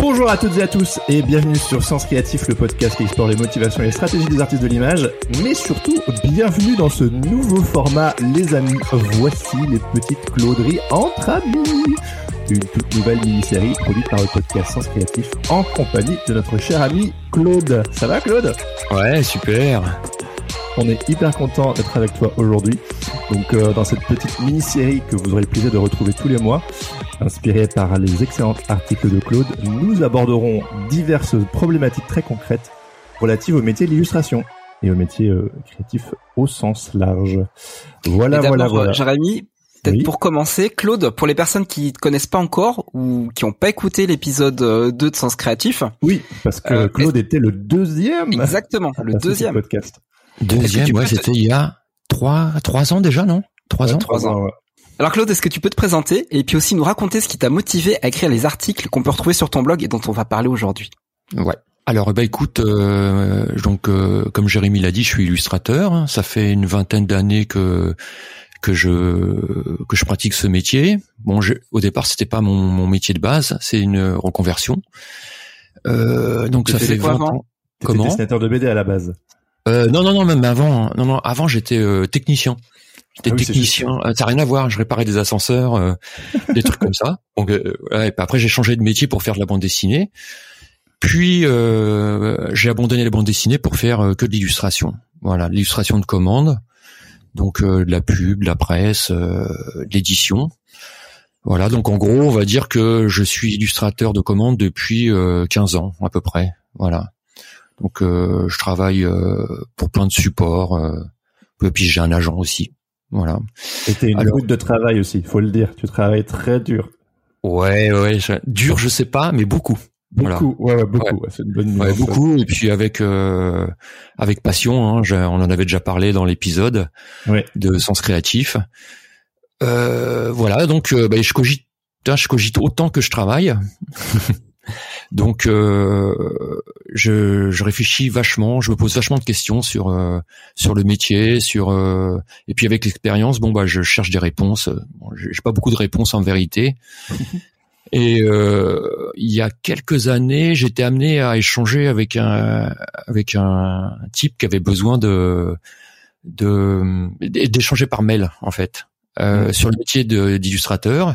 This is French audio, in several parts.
Bonjour à toutes et à tous et bienvenue sur Sens Créatif, le podcast qui explore les motivations et les stratégies des artistes de l'image, mais surtout bienvenue dans ce nouveau format les amis. Voici les petites clauderies entre amis. Une toute nouvelle mini-série produite par le podcast Sens Créatif en compagnie de notre cher ami Claude. Ça va Claude? Ouais, super. On est hyper content d'être avec toi aujourd'hui. Donc euh, dans cette petite mini-série que vous aurez le plaisir de retrouver tous les mois, inspirée par les excellents articles de Claude, nous aborderons diverses problématiques très concrètes relatives au métier de l'illustration et au métier euh, créatif au sens large. Voilà, voilà, voilà. Jérémy, peut-être Oui. pour commencer, Claude, pour les personnes qui ne connaissent pas encore ou qui n'ont pas écouté l'épisode euh, 2 de Sens Créatif, Oui, parce que Euh, Claude était le deuxième. exactement, le deuxième. podcast. Deuxième, ouais, te- c'était il y a trois, trois ans déjà, non? Trois ans? trois ans. ouais. Alors Claude, est-ce que tu peux te présenter et puis aussi nous raconter ce qui t'a motivé à écrire les articles qu'on peut retrouver sur ton blog et dont on va parler aujourd'hui? Ouais. Alors, bah écoute, euh, donc euh, comme Jérémy l'a dit, je suis illustrateur. hein. Ça fait une vingtaine d'années que que je que je pratique ce métier. Bon, je, au départ, c'était pas mon, mon métier de base, c'est une reconversion. Euh, donc ça fait quoi 20 avant? ans. Comment? dessinateur de BD à la base. Euh, non, non, non, même avant. hein. Non, non, avant j'étais euh, technicien. J'étais Ah oui, technicien. euh, Ça n'a rien à voir. Je réparais des ascenseurs, euh, des trucs comme ça. Donc, euh, voilà, et puis après j'ai changé de métier pour faire de la bande dessinée. Puis euh, j'ai abandonné la bande dessinée pour faire euh, que de l'illustration. Voilà, l'illustration de commande. Donc euh, de la pub, de la presse, euh, de l'édition. Voilà, donc en gros, on va dire que je suis illustrateur de commande depuis euh, 15 ans à peu près. Voilà. Donc euh, je travaille euh, pour plein de supports. Euh, et puis j'ai un agent aussi. Voilà. C'était une Alors- route de travail aussi, faut le dire. Tu travailles très dur. Ouais, ouais. je- dur, je sais pas, mais beaucoup. Voilà. Beaucoup, ouais, ouais, beaucoup. Ouais, C'est une bonne Ouais, beaucoup. Et puis avec euh, avec passion. Hein, on en avait déjà parlé dans l'épisode Ouais. de Sens Créatif. Euh, voilà. Donc euh, bah, je cogite. Je cogite autant que je travaille. donc euh, je, je réfléchis vachement. Je me pose vachement de questions sur euh, sur le métier, sur euh, et puis avec l'expérience, bon bah je cherche des réponses. Bon, j'ai pas beaucoup de réponses en vérité. Et euh, il y a quelques années, j'étais amené à échanger avec un avec un type qui avait besoin de de d'échanger par mail en fait euh, Mhm. sur le métier de- d'illustrateur.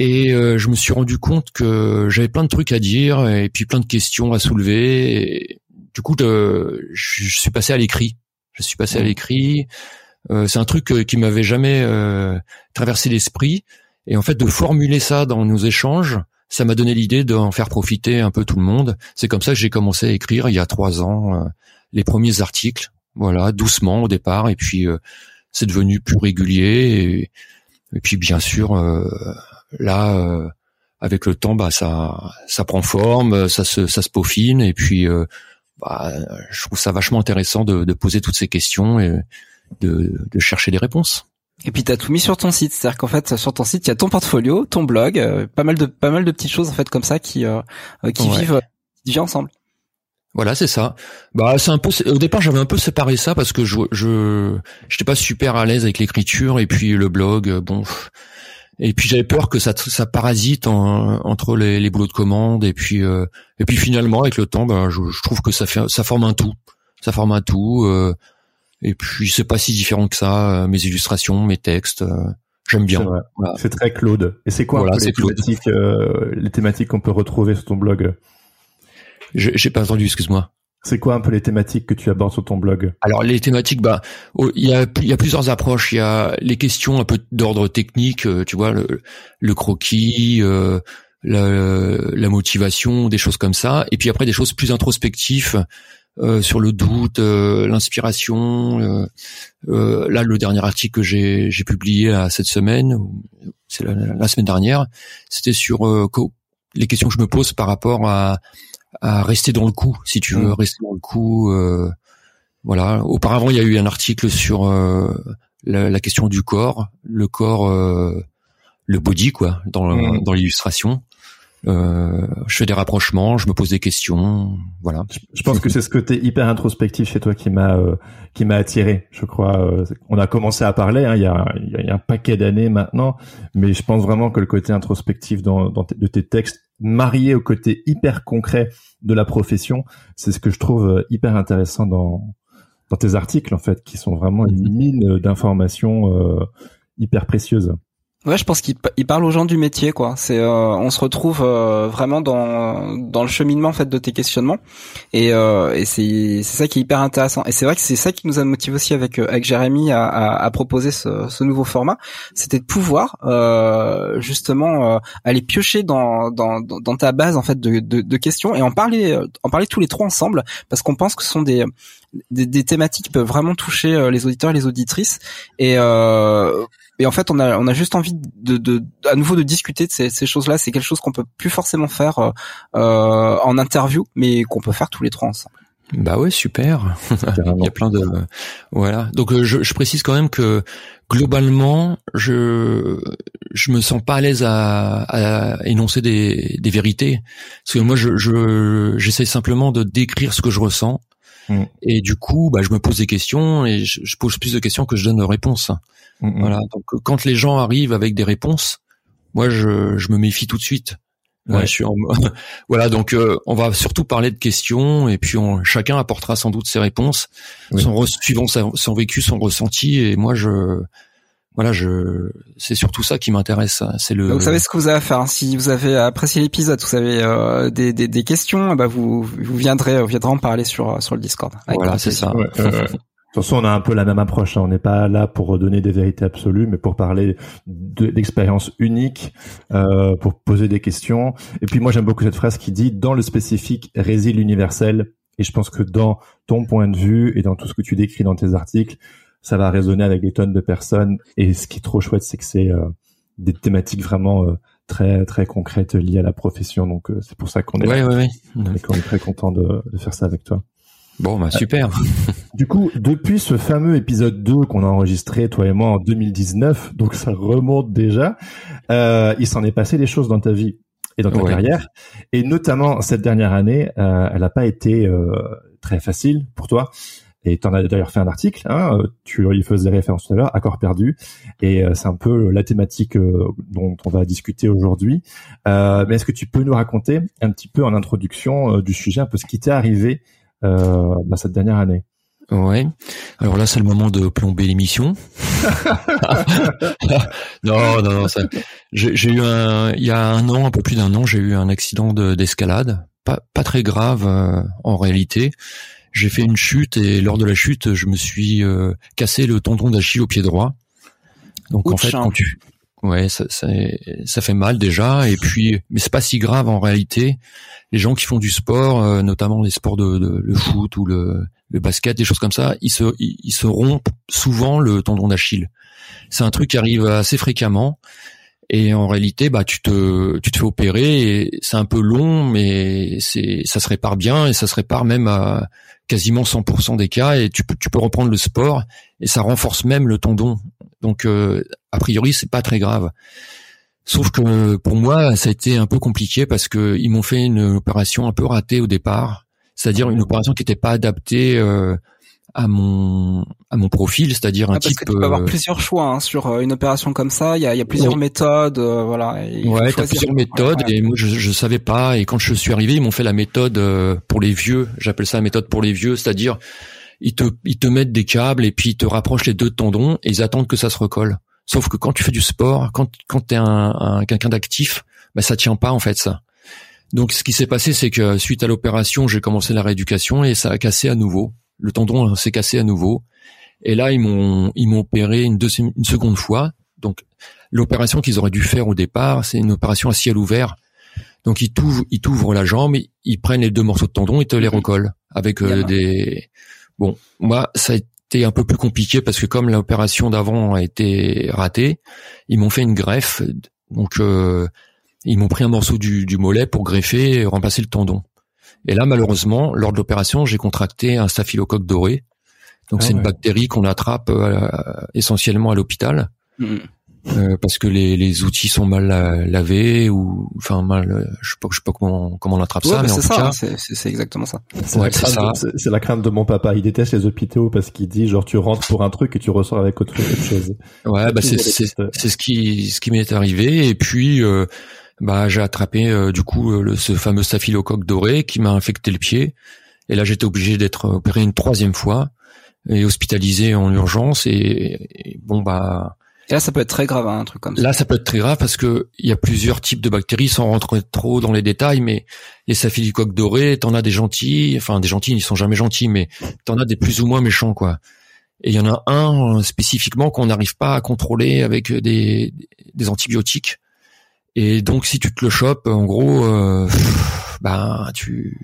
Et euh, je me suis rendu compte que j'avais plein de trucs à dire et puis plein de questions à soulever. Et du coup, je, je suis passé à l'écrit. Je suis passé à Mhm. l'écrit. Euh, c'est un truc euh, qui m'avait jamais euh, traversé l'esprit. Et en fait, de formuler ça dans nos échanges, ça m'a donné l'idée d'en faire profiter un peu tout le monde. C'est comme ça que j'ai commencé à écrire il y a trois ans euh, les premiers articles. Voilà, doucement au départ, et puis euh, c'est devenu plus régulier. Et, et puis bien sûr, euh, là, euh, avec le temps, bah ça, ça prend forme, ça se, ça se peaufine, et puis euh, bah, je trouve ça vachement intéressant de, de poser toutes ces questions et de, de chercher des réponses. Et puis t'as tout mis sur ton site, c'est-à-dire qu'en fait sur ton site il y a ton portfolio, ton blog, euh, pas mal de pas mal de petites choses en fait comme ça qui euh, euh, qui Ouais. vivent qui vivent ensemble. Voilà, c'est ça. Bah, c'est un peu. Au départ, j'avais un peu séparé ça parce que je, je, j'étais pas super à l'aise avec l'écriture et puis le blog. Bon, et puis j'avais peur que ça, ça parasite en- entre les, les boulots de commande et puis, euh, et puis finalement, avec le temps, bah, je, je trouve que ça fait, ça forme un tout. Ça forme un tout. euh, et puis c'est pas si différent que ça. euh, mes illustrations, mes textes, euh, j'aime bien. C'est. Voilà. Très Claude. Et c'est quoi Voilà, les thématiques, euh, les thématiques qu'on peut retrouver sur ton blog? J'ai pas entendu, excuse-moi. C'est quoi un peu les thématiques que tu abordes sur ton blog? Alors les thématiques, bah, il y a plusieurs approches. Il y a les questions un peu d'ordre technique, euh, tu vois, le, croquis, euh, la, motivation, des choses comme ça. Et puis après des choses plus introspectives euh, sur le doute, l'inspiration. Là, le dernier article que j'ai, publié cette semaine, c'est la, semaine dernière, c'était sur les questions que je me pose par rapport à, à rester dans le coup, si tu veux, mmh. rester dans le coup. voilà. Auparavant, il y a eu un article sur la, la, question du corps, le corps, le body, quoi, dans, mmh. dans l'illustration. Euh, je fais des rapprochements, je me pose des questions, voilà. Je pense que c'est ce côté hyper introspectif chez toi qui m'a euh, qui m'a attiré. Je crois. Euh, on a commencé à parler hein, il, y a, il y a un paquet d'années maintenant, mais je pense vraiment que le côté introspectif dans, dans de tes textes, marié au côté hyper concret de la profession, c'est ce que je trouve euh, hyper intéressant dans dans tes articles en fait, qui sont vraiment une mm-hmm. mine d'informations hyper précieuses. Ouais, je pense qu'il parle aux gens du métier, quoi. C'est, euh, on se retrouve euh, vraiment dans dans le cheminement en fait de tes questionnements, et, euh, et c'est c'est ça qui est hyper intéressant. Et c'est vrai que c'est ça qui nous a motivé aussi avec avec Jérémy à, à, à proposer ce, ce nouveau format, c'était de pouvoir justement aller piocher dans, dans dans ta base en fait de, de, de questions et en parler en parler tous les trois ensemble, parce qu'on pense que ce sont des des, des, thématiques qui peuvent vraiment toucher les auditeurs et les auditrices et euh, et en fait, on a, on a juste envie de, de, à nouveau de discuter de ces, ces choses-là. C'est quelque chose qu'on peut plus forcément faire euh, euh, en interview, mais qu'on peut faire tous les trois ensemble. Bah ouais, super. Il y a plein de voilà. Donc euh, je, je, précise quand même que globalement, je je me sens pas à l'aise à, à, énoncer des, des vérités parce que moi je j'essaie simplement de décrire ce que je ressens mm. et du coup bah je me pose des questions et je, je pose plus de questions que je donne de réponses. Mm, mm. Voilà. Donc quand les gens arrivent avec des réponses, moi je, je me méfie tout de suite. Ouais. je suis en... voilà, donc euh, on va surtout parler de questions et puis on, chacun apportera sans doute ses réponses, son suivant son vécu, son ressenti. Et moi, je voilà, je c'est surtout ça qui m'intéresse. C'est le. Donc, vous savez ce que vous avez à faire. Hein. Si vous avez apprécié l'épisode, vous avez euh, des, des, des, questions, bah vous vous viendrez, vous viendrez en parler sur sur le Discord. Voilà, c'est ça. De toute façon, on a un peu la même approche. Hein. On n'est pas là pour redonner des vérités absolues, mais pour parler d'expériences uniques, euh, pour poser des questions. Et puis moi, j'aime beaucoup cette phrase qui dit « Dans le spécifique réside l'universel ». Et je pense que dans ton point de vue et dans tout ce que tu décris dans tes articles, ça va résonner avec des tonnes de personnes. Et ce qui est trop chouette, c'est que c'est euh, des thématiques vraiment euh, très très concrètes liées à la profession. Donc euh, c'est pour ça qu'on est, ouais, ouais, est très content de, de faire ça avec toi. Bon, bah super. Du coup, depuis ce fameux épisode 2 qu'on a enregistré, toi et moi, en 2019, donc ça remonte déjà, euh, il s'en est passé des choses dans ta vie et dans ta carrière. Et notamment, cette dernière année, euh, elle n'a pas été euh, très facile pour toi. Et tu en as d'ailleurs fait un article, hein, tu y faisais référence tout à l'heure, Accord perdu. Et euh, c'est un peu la thématique euh, dont on va discuter aujourd'hui. Euh, mais est-ce que tu peux nous raconter un petit peu en introduction du sujet, un peu ce qui t'est arrivé euh, bah, cette dernière année? Ouais. Alors là, c'est le moment de plomber l'émission. non, non, non. J'ai eu un, il y a un an, un peu plus d'un an, j'ai eu un accident d'escalade, pas pas très grave euh, en réalité. J'ai fait une chute et lors de la chute, je me suis euh, cassé le tendon d'Achille au pied droit. Donc en fait, quand tu, Ouais, ça, ça, ça, fait mal déjà, et puis, mais c'est pas si grave en réalité. Les gens qui font du sport, euh, notamment les sports de, de, le foot ou le, le, basket, des choses comme ça, ils se, ils, se rompent souvent le tendon d'Achille. C'est un truc qui arrive assez fréquemment, et en réalité, bah, tu te, tu te fais opérer, et c'est un peu long, mais c'est, ça se répare bien, et ça se répare même à quasiment 100% des cas, et tu peux, tu peux reprendre le sport, et ça renforce même le tendon. Donc euh, a priori c'est pas très grave. Sauf que pour moi ça a été un peu compliqué parce que ils m'ont fait une opération un peu ratée au départ, c'est-à-dire une opération qui n'était pas adaptée euh, à mon à mon profil, c'est-à-dire un ah, type. Parce que tu peux avoir euh, plusieurs choix hein, sur une opération comme ça. Il y a, il y a plusieurs méthodes, voilà. ouais, t'as plusieurs méthodes et moi je, je savais pas. Et quand je suis arrivé, ils m'ont fait la méthode pour les vieux. J'appelle ça la méthode pour les vieux, c'est-à-dire ils te, ils te mettent des câbles et puis ils te rapprochent les deux tendons et ils attendent que ça se recolle. Sauf que quand tu fais du sport, quand, quand t'es un, un quelqu'un d'actif, bah, ça tient pas en fait ça. Donc ce qui s'est passé, c'est que suite à l'opération, j'ai commencé la rééducation et ça a cassé à nouveau. Le tendon s'est cassé à nouveau. Et là, ils m'ont ils m'ont opéré une, deuxième, une seconde fois. Donc l'opération qu'ils auraient dû faire au départ, c'est une opération à ciel ouvert Donc ils t'ouvrent, ils t'ouvrent la jambe, ils prennent les deux morceaux de tendon, ils te les Mhm. recollent avec euh, des. Bon, moi ça a été un peu plus compliqué parce que comme l'opération d'avant a été ratée, ils m'ont fait une greffe. Donc euh, ils m'ont pris un morceau du, du mollet pour greffer et remplacer le tendon. Et là malheureusement, lors de l'opération, j'ai contracté un staphylocoque doré. Donc Ah c'est une bactérie qu'on attrape euh, essentiellement à l'hôpital Mhm. euh, parce que les, les outils sont mal euh, lavés ou enfin mal euh, je sais pas je sais pas comment comment on attrape Ouais, ça bah, mais en c'est tout ça, cas c'est c'est- c'est exactement ça. C'est Ouais, la, la crainte de mon papa. Il déteste les hôpitaux parce qu'il dit genre tu rentres pour un truc et tu ressors avec autre, autre chose. ouais bah c'est c'est ce qui ce qui m'est arrivé et puis euh, bah j'ai attrapé euh, du coup euh, le, ce fameux staphylocoque doré qui m'a infecté le pied et là j'étais obligé d'être opéré une troisième fois et hospitalisé en urgence et, et bon bah Et là, ça peut être très grave, hein, un truc comme ça. Là, ça peut être très grave parce que il y a plusieurs types de bactéries, sans rentrer trop dans les détails, mais les staphylocoques dorés, t'en as des gentils, enfin des gentils, ils sont jamais gentils, mais t'en as des plus ou moins méchants, quoi. Et il y en a un euh, spécifiquement qu'on n'arrive pas à contrôler avec des, des antibiotiques. Et donc, si tu te le chopes, en gros, euh, ben tu,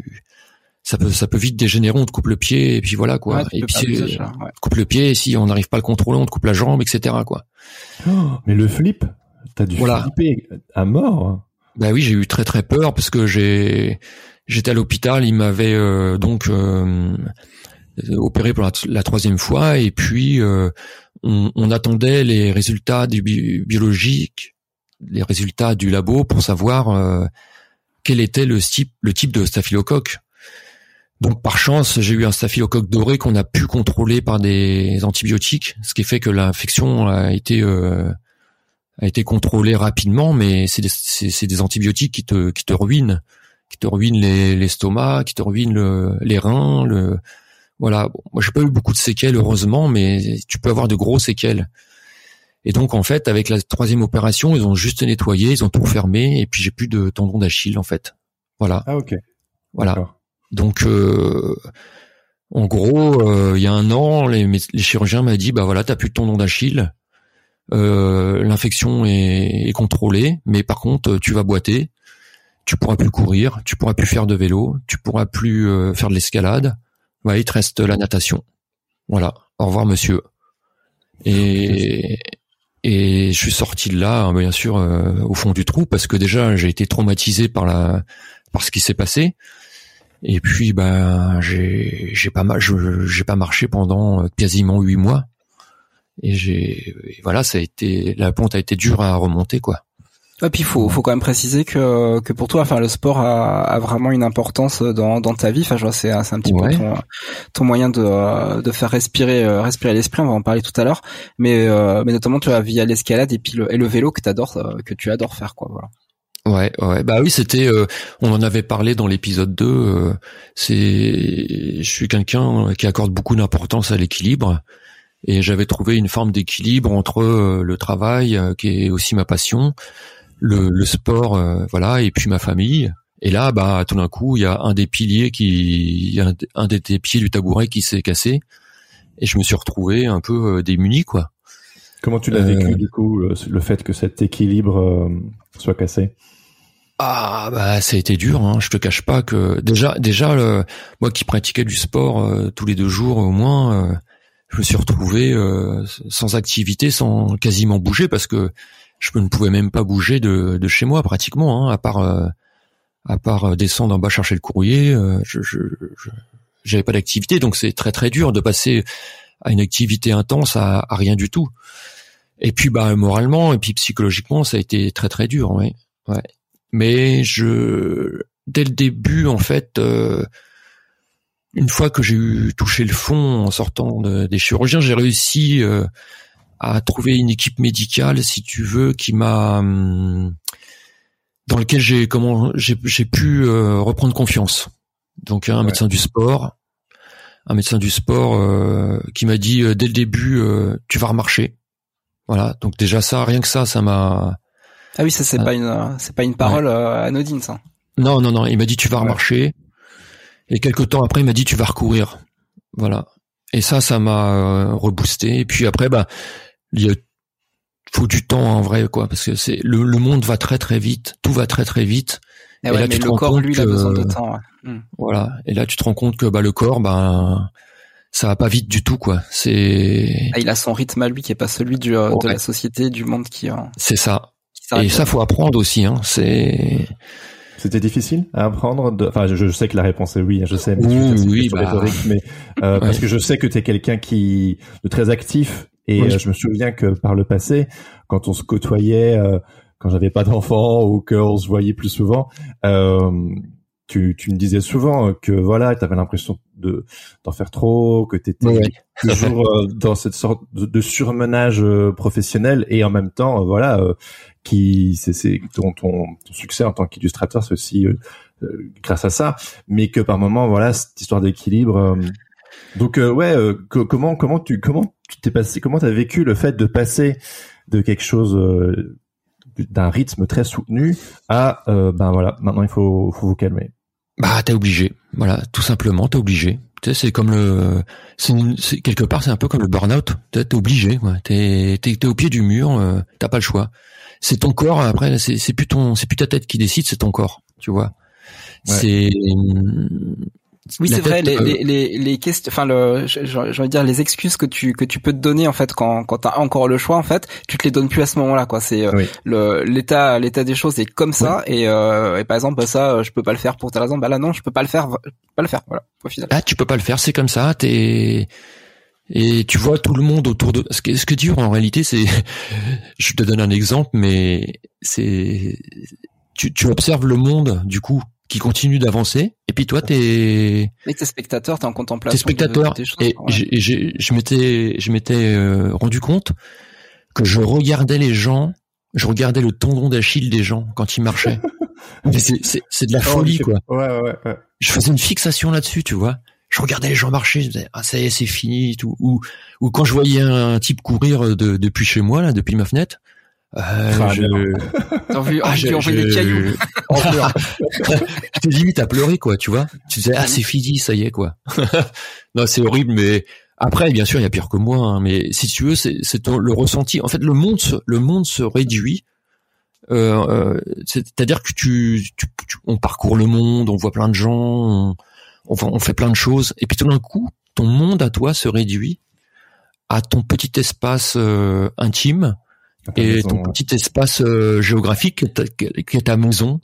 ça peut, ça peut vite dégénérer. On te coupe le pied et puis voilà, quoi. Ouais, tu et puis ouais. on te coupe le pied. Et si on n'arrive pas à le contrôler, on te coupe la jambe, etc., quoi. Oh, mais le flip, t'as dû Voilà. flipper à mort. Bah oui, j'ai eu très très peur parce que j'ai j'étais à l'hôpital, il m'avait euh, donc euh, opéré pour la, la troisième fois et puis euh, on, on attendait les résultats du bi- biologique, les résultats du labo pour savoir euh, quel était le type le type de staphylocoque. Donc par chance, j'ai eu un staphylocoque doré qu'on a pu contrôler par des antibiotiques, ce qui fait que l'infection a été euh, a été contrôlée rapidement, mais c'est des, des antibiotiques qui te qui te ruinent, qui te ruinent les l'estomac, qui te ruinent le, les reins, le voilà. Moi j'ai pas eu beaucoup de séquelles heureusement, mais tu peux avoir de gros séquelles. Et donc en fait, avec la troisième opération, ils ont juste nettoyé, ils ont tout fermé, et puis j'ai plus de tendon d'Achille en fait. Voilà, Ah ok. voilà. Donc, euh, en gros, euh, il y a un an, les, les chirurgiens m'ont dit, bah voilà, t'as plus de tendon d'Achille, euh, l'infection est, est contrôlée, mais par contre, tu vas boiter, tu pourras plus courir, tu pourras plus faire de vélo, tu pourras plus euh, faire de l'escalade. Ouais, il te reste la natation. Voilà. Au revoir, monsieur. Et et je suis sorti de là, bien sûr, euh, au fond du trou, parce que déjà j'ai été traumatisé par la par ce qui s'est passé. Et puis ben j'ai j'ai pas mal j'ai pas marché pendant euh, quasiment huit mois. Et j'ai voilà ça a été la pente a été dure à remonter quoi. Et puis il faut, faut quand même préciser que, que pour toi, enfin le sport a, a vraiment une importance dans, dans ta vie. Enfin, je vois, c'est, c'est un petit Ouais. peu ton, ton moyen de, de faire respirer, euh, respirer l'esprit. On va en parler tout à l'heure, mais, euh, mais notamment tu as via l'escalade et puis le, et le vélo que t'adores, euh, que tu adores faire, quoi. Voilà. Ouais, ouais. Bah oui, c'était. euh, on en avait parlé dans l'épisode 2. euh, c'est. Je suis quelqu'un qui accorde beaucoup d'importance à l'équilibre, et j'avais trouvé une forme d'équilibre entre euh, le travail, qui est aussi ma passion, le, le sport, euh, voilà, et puis ma famille. Et là, bah, tout d'un coup, il y a un des piliers qui, il y a un, un des des pieds du tabouret qui s'est cassé, et je me suis retrouvé un peu euh, démuni, quoi. Comment tu l'as Euh, vécu du coup le, le fait que cet équilibre euh, soit cassé? Ah bah ça a été dur, hein. je te cache pas que déjà déjà le- moi qui pratiquais du sport euh, tous les deux jours au moins, euh, je me suis retrouvé euh, sans activité, sans quasiment bouger parce que je ne pouvais même pas bouger de, de chez moi pratiquement, hein, à part euh, à part euh, descendre en bas chercher le courrier, euh, je j'avais pas d'activité donc c'est très très dur de passer à une activité intense à, rien du tout. Et puis bah moralement et puis psychologiquement ça a été très très dur, ouais. Ouais mais je dès le début en fait euh, une fois que j'ai eu touché le fond en sortant de- des chirurgiens j'ai réussi euh, à trouver une équipe médicale si tu veux qui m'a hum, dans lequel j'ai comment j'ai pu euh, reprendre confiance donc un Ouais. médecin du sport un médecin du sport euh, qui m'a dit euh, dès le début euh, tu vas remarcher voilà donc déjà ça rien que ça ça m'a Ah oui, ça c'est Ah. pas une, euh, c'est pas une parole euh, anodine, ça. Non, non, non. Il m'a dit tu vas Ouais. remarcher. Et quelques temps après, il m'a dit tu vas recourir. Voilà. Et ça, ça m'a euh, reboosté. Et puis après, bah, il y a- faut du temps en vrai, quoi, parce que c'est le, le monde va très très vite, tout va très très vite. Et, là, tu te rends compte lui, il a besoin de temps. Hmm. Voilà. Et là, tu te rends compte que bah le corps, ben ça va pas vite du tout, quoi. C'est. Ah, il a son rythme à lui qui est pas celui du, euh, de la société, du monde qui. Euh, c'est ça. et ça, faut apprendre aussi. Hein. C'est. C'était difficile à apprendre. De... Enfin, je, sais que la réponse est oui. Hein, je sais. Mais oui, bah... mais euh, parce que je sais que tu es quelqu'un qui de très actif et euh, je me souviens que par le passé, quand on se côtoyait, euh, quand j'avais pas d'enfants ou qu'on se voyait plus souvent, euh, tu, tu me disais souvent que voilà, tu avais l'impression de d'en faire trop, que tu étais toujours euh, dans cette sorte de, surmenage professionnel et en même temps, voilà, qui c'est c'est ton, ton, ton succès en tant qu'illustrateur, c'est aussi grâce à ça, mais que par moment, voilà, cette histoire d'équilibre. donc ouais, comment comment tu comment tu t'es passé, comment t'as vécu le fait de passer de quelque chose euh, d'un rythme très soutenu à euh, ben voilà, maintenant il faut, faut vous calmer. Bah t'es obligé, voilà, tout simplement t'es obligé. Tu sais, c'est comme le, c'est quelque part c'est un peu comme le burn-out. T'es obligé, ouais. T'es t'es au pied du mur, euh, t'as pas le choix. C'est ton corps. Après, c'est c'est plus ton, c'est plus ta tête qui décide, c'est ton corps. Tu vois. C'est oui, c'est vrai. Les, les, les, les, questions, enfin, le, dire, les excuses que tu que tu peux te donner en fait quand quand t'as encore le choix en fait, tu te les donnes plus à ce moment-là, quoi. C'est euh, le l'état l'état des choses est comme ça et, euh, et par exemple bah, ça, je peux pas le faire pour ta raison. Bah là non, je peux pas le faire, pas le faire. Voilà. Au final. Ah, tu peux pas le faire, c'est comme ça. T'es et tu vois tout le monde autour de ce que ce que tu en réalité c'est je te donne un exemple mais c'est tu, tu observes le monde du coup qui continue d'avancer. Et puis toi, t'es. Mais t'es spectateur, t'es en contemplation. T'es spectateur. et je m'étais, je m'étais euh, rendu compte que je regardais les gens, je regardais le tendon d'Achille des gens quand ils marchaient. c'est de la oh, folie, quoi. Ouais, ouais, ouais. Je faisais une fixation là-dessus, tu vois. Je regardais les gens marcher, je disais, ah, ça y est, c'est fini, tout. Ou, ou quand je voyais un type courir de, depuis chez moi, là, depuis ma fenêtre, euh, je... T'as vu, ah, envoyé des cailloux. J'étais limite à pleurer, quoi, tu vois. Tu disais, ah, c'est fini, ça y est, quoi. non, c'est horrible, mais après, bien sûr, il y a pire que moi, hein, mais si tu veux, c'est, le ressenti. En fait, le monde, se, le monde se réduit. Euh, euh, c'est-à-dire que tu, tu, on parcourt le monde, on voit plein de gens, on, on, fait plein de choses, et puis tout d'un coup, ton monde à toi se réduit à ton petit espace euh, intime et ton petit espace euh, géographique qui est ta maison.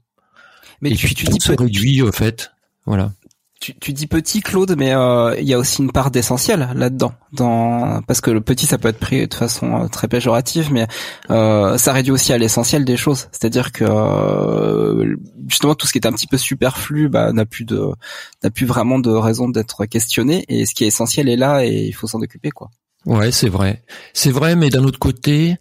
Mais et tu, puis tu tout dis se réduit au fait. Voilà. Tu, tu, dis petit Claude, mais euh, il y a aussi une part d'essentiel là-dedans, dans parce que le petit ça peut être pris de façon euh, très péjorative, mais euh, ça réduit aussi à l'essentiel des choses. C'est-à-dire que justement tout ce qui est un petit peu superflu bah, n'a plus de n'a plus vraiment de raison d'être questionné, et ce qui est essentiel est là et il faut s'en occuper quoi. Ouais, c'est vrai, c'est vrai, mais d'un autre côté,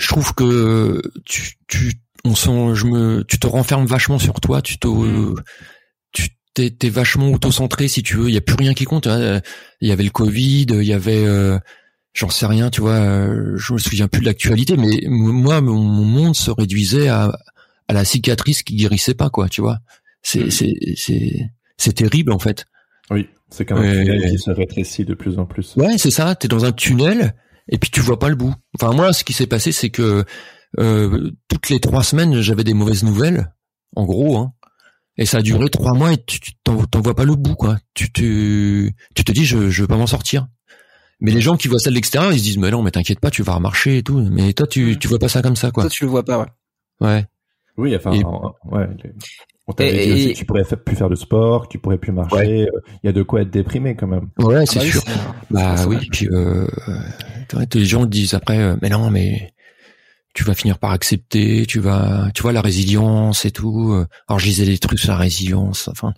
je trouve que tu, tu, on sent, je me, tu te renfermes vachement sur toi, tu te, mm. tu t'es, t'es vachement auto-centré si tu veux. Il y a plus rien qui compte. Hein. Il y avait le Covid, il y avait, euh, j'en sais rien, tu vois. Euh, je me souviens plus de l'actualité, mais moi, mon, monde se réduisait à, à la cicatrice qui guérissait pas, quoi. Tu vois. C'est, mm. c'est, c'est, c'est terrible en fait. Oui, c'est comme un tunnel qui se rétrécit de plus en plus. Ouais, c'est ça. T'es dans un tunnel et puis tu vois pas le bout. Enfin moi, ce qui s'est passé, c'est que euh, toutes les trois semaines, j'avais des mauvaises nouvelles, en gros, hein, et ça a duré trois mois et tu t'en vois pas le bout, quoi. Tu, tu, tu te dis, je, je veux pas m'en sortir. Mais les gens qui voient ça de l'extérieur, ils se disent, mais non, mais t'inquiète pas, tu vas remarcher et tout. Mais toi, tu, tu vois pas ça comme ça, quoi. Toi, tu le vois pas, ouais. Ouais. Oui, enfin, ouais. On t'avait dit aussi que tu pourrais plus faire de sport, que tu pourrais plus marcher. Euh, il y a de quoi être déprimé quand même. Ouais, c'est ah bah sûr. bah oui, puis euh, les gens disent après, euh, mais non, mais tu vas finir par accepter, tu vas, tu vois la résilience et tout. Euh. Alors je disais des trucs sur la résilience, enfin.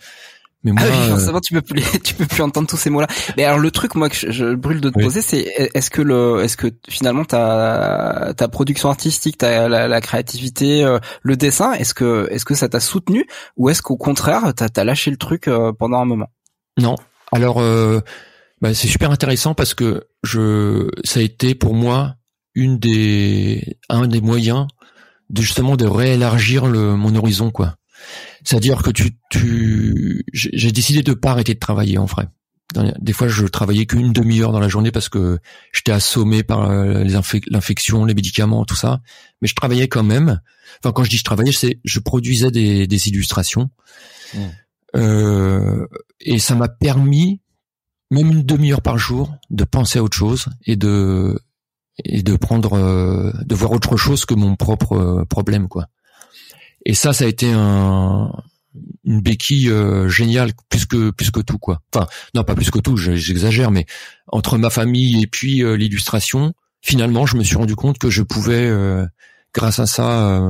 Mais moi, ah oui, forcément, tu peux plus, tu peux plus entendre tous ces mots-là. Mais alors le truc, moi, que je, brûle de te poser, c'est est-ce que le, est-ce que finalement ta ta production artistique, ta la, la créativité, euh, le dessin, est-ce que est-ce que ça t'a soutenu ou est-ce qu'au contraire, t'as as lâché le truc euh, pendant un moment? Non. Alors, euh, bah, c'est super intéressant parce que je, ça a été pour moi une des un des moyens de justement de réélargir le mon horizon, quoi. C'est-à-dire que tu, tu, j'ai décidé de pas arrêter de travailler en vrai. des fois, je travaillais qu'une demi-heure dans la journée parce que j'étais assommé par euh, les l'infection, les médicaments, tout ça. Mais je travaillais quand même. Enfin, quand je dis je travaillais, c'est je produisais des, des illustrations. Mmh. Euh, et ça m'a permis, même une demi-heure par jour, de penser à autre chose et de et de prendre, euh, de voir autre chose que mon propre euh, problème, quoi. Et ça, ça a été un, une béquille euh, géniale plus que plus que tout quoi. Enfin non pas plus que tout, j'exagère, mais entre ma famille et puis euh, l'illustration, finalement je me suis rendu compte que je pouvais euh, grâce à ça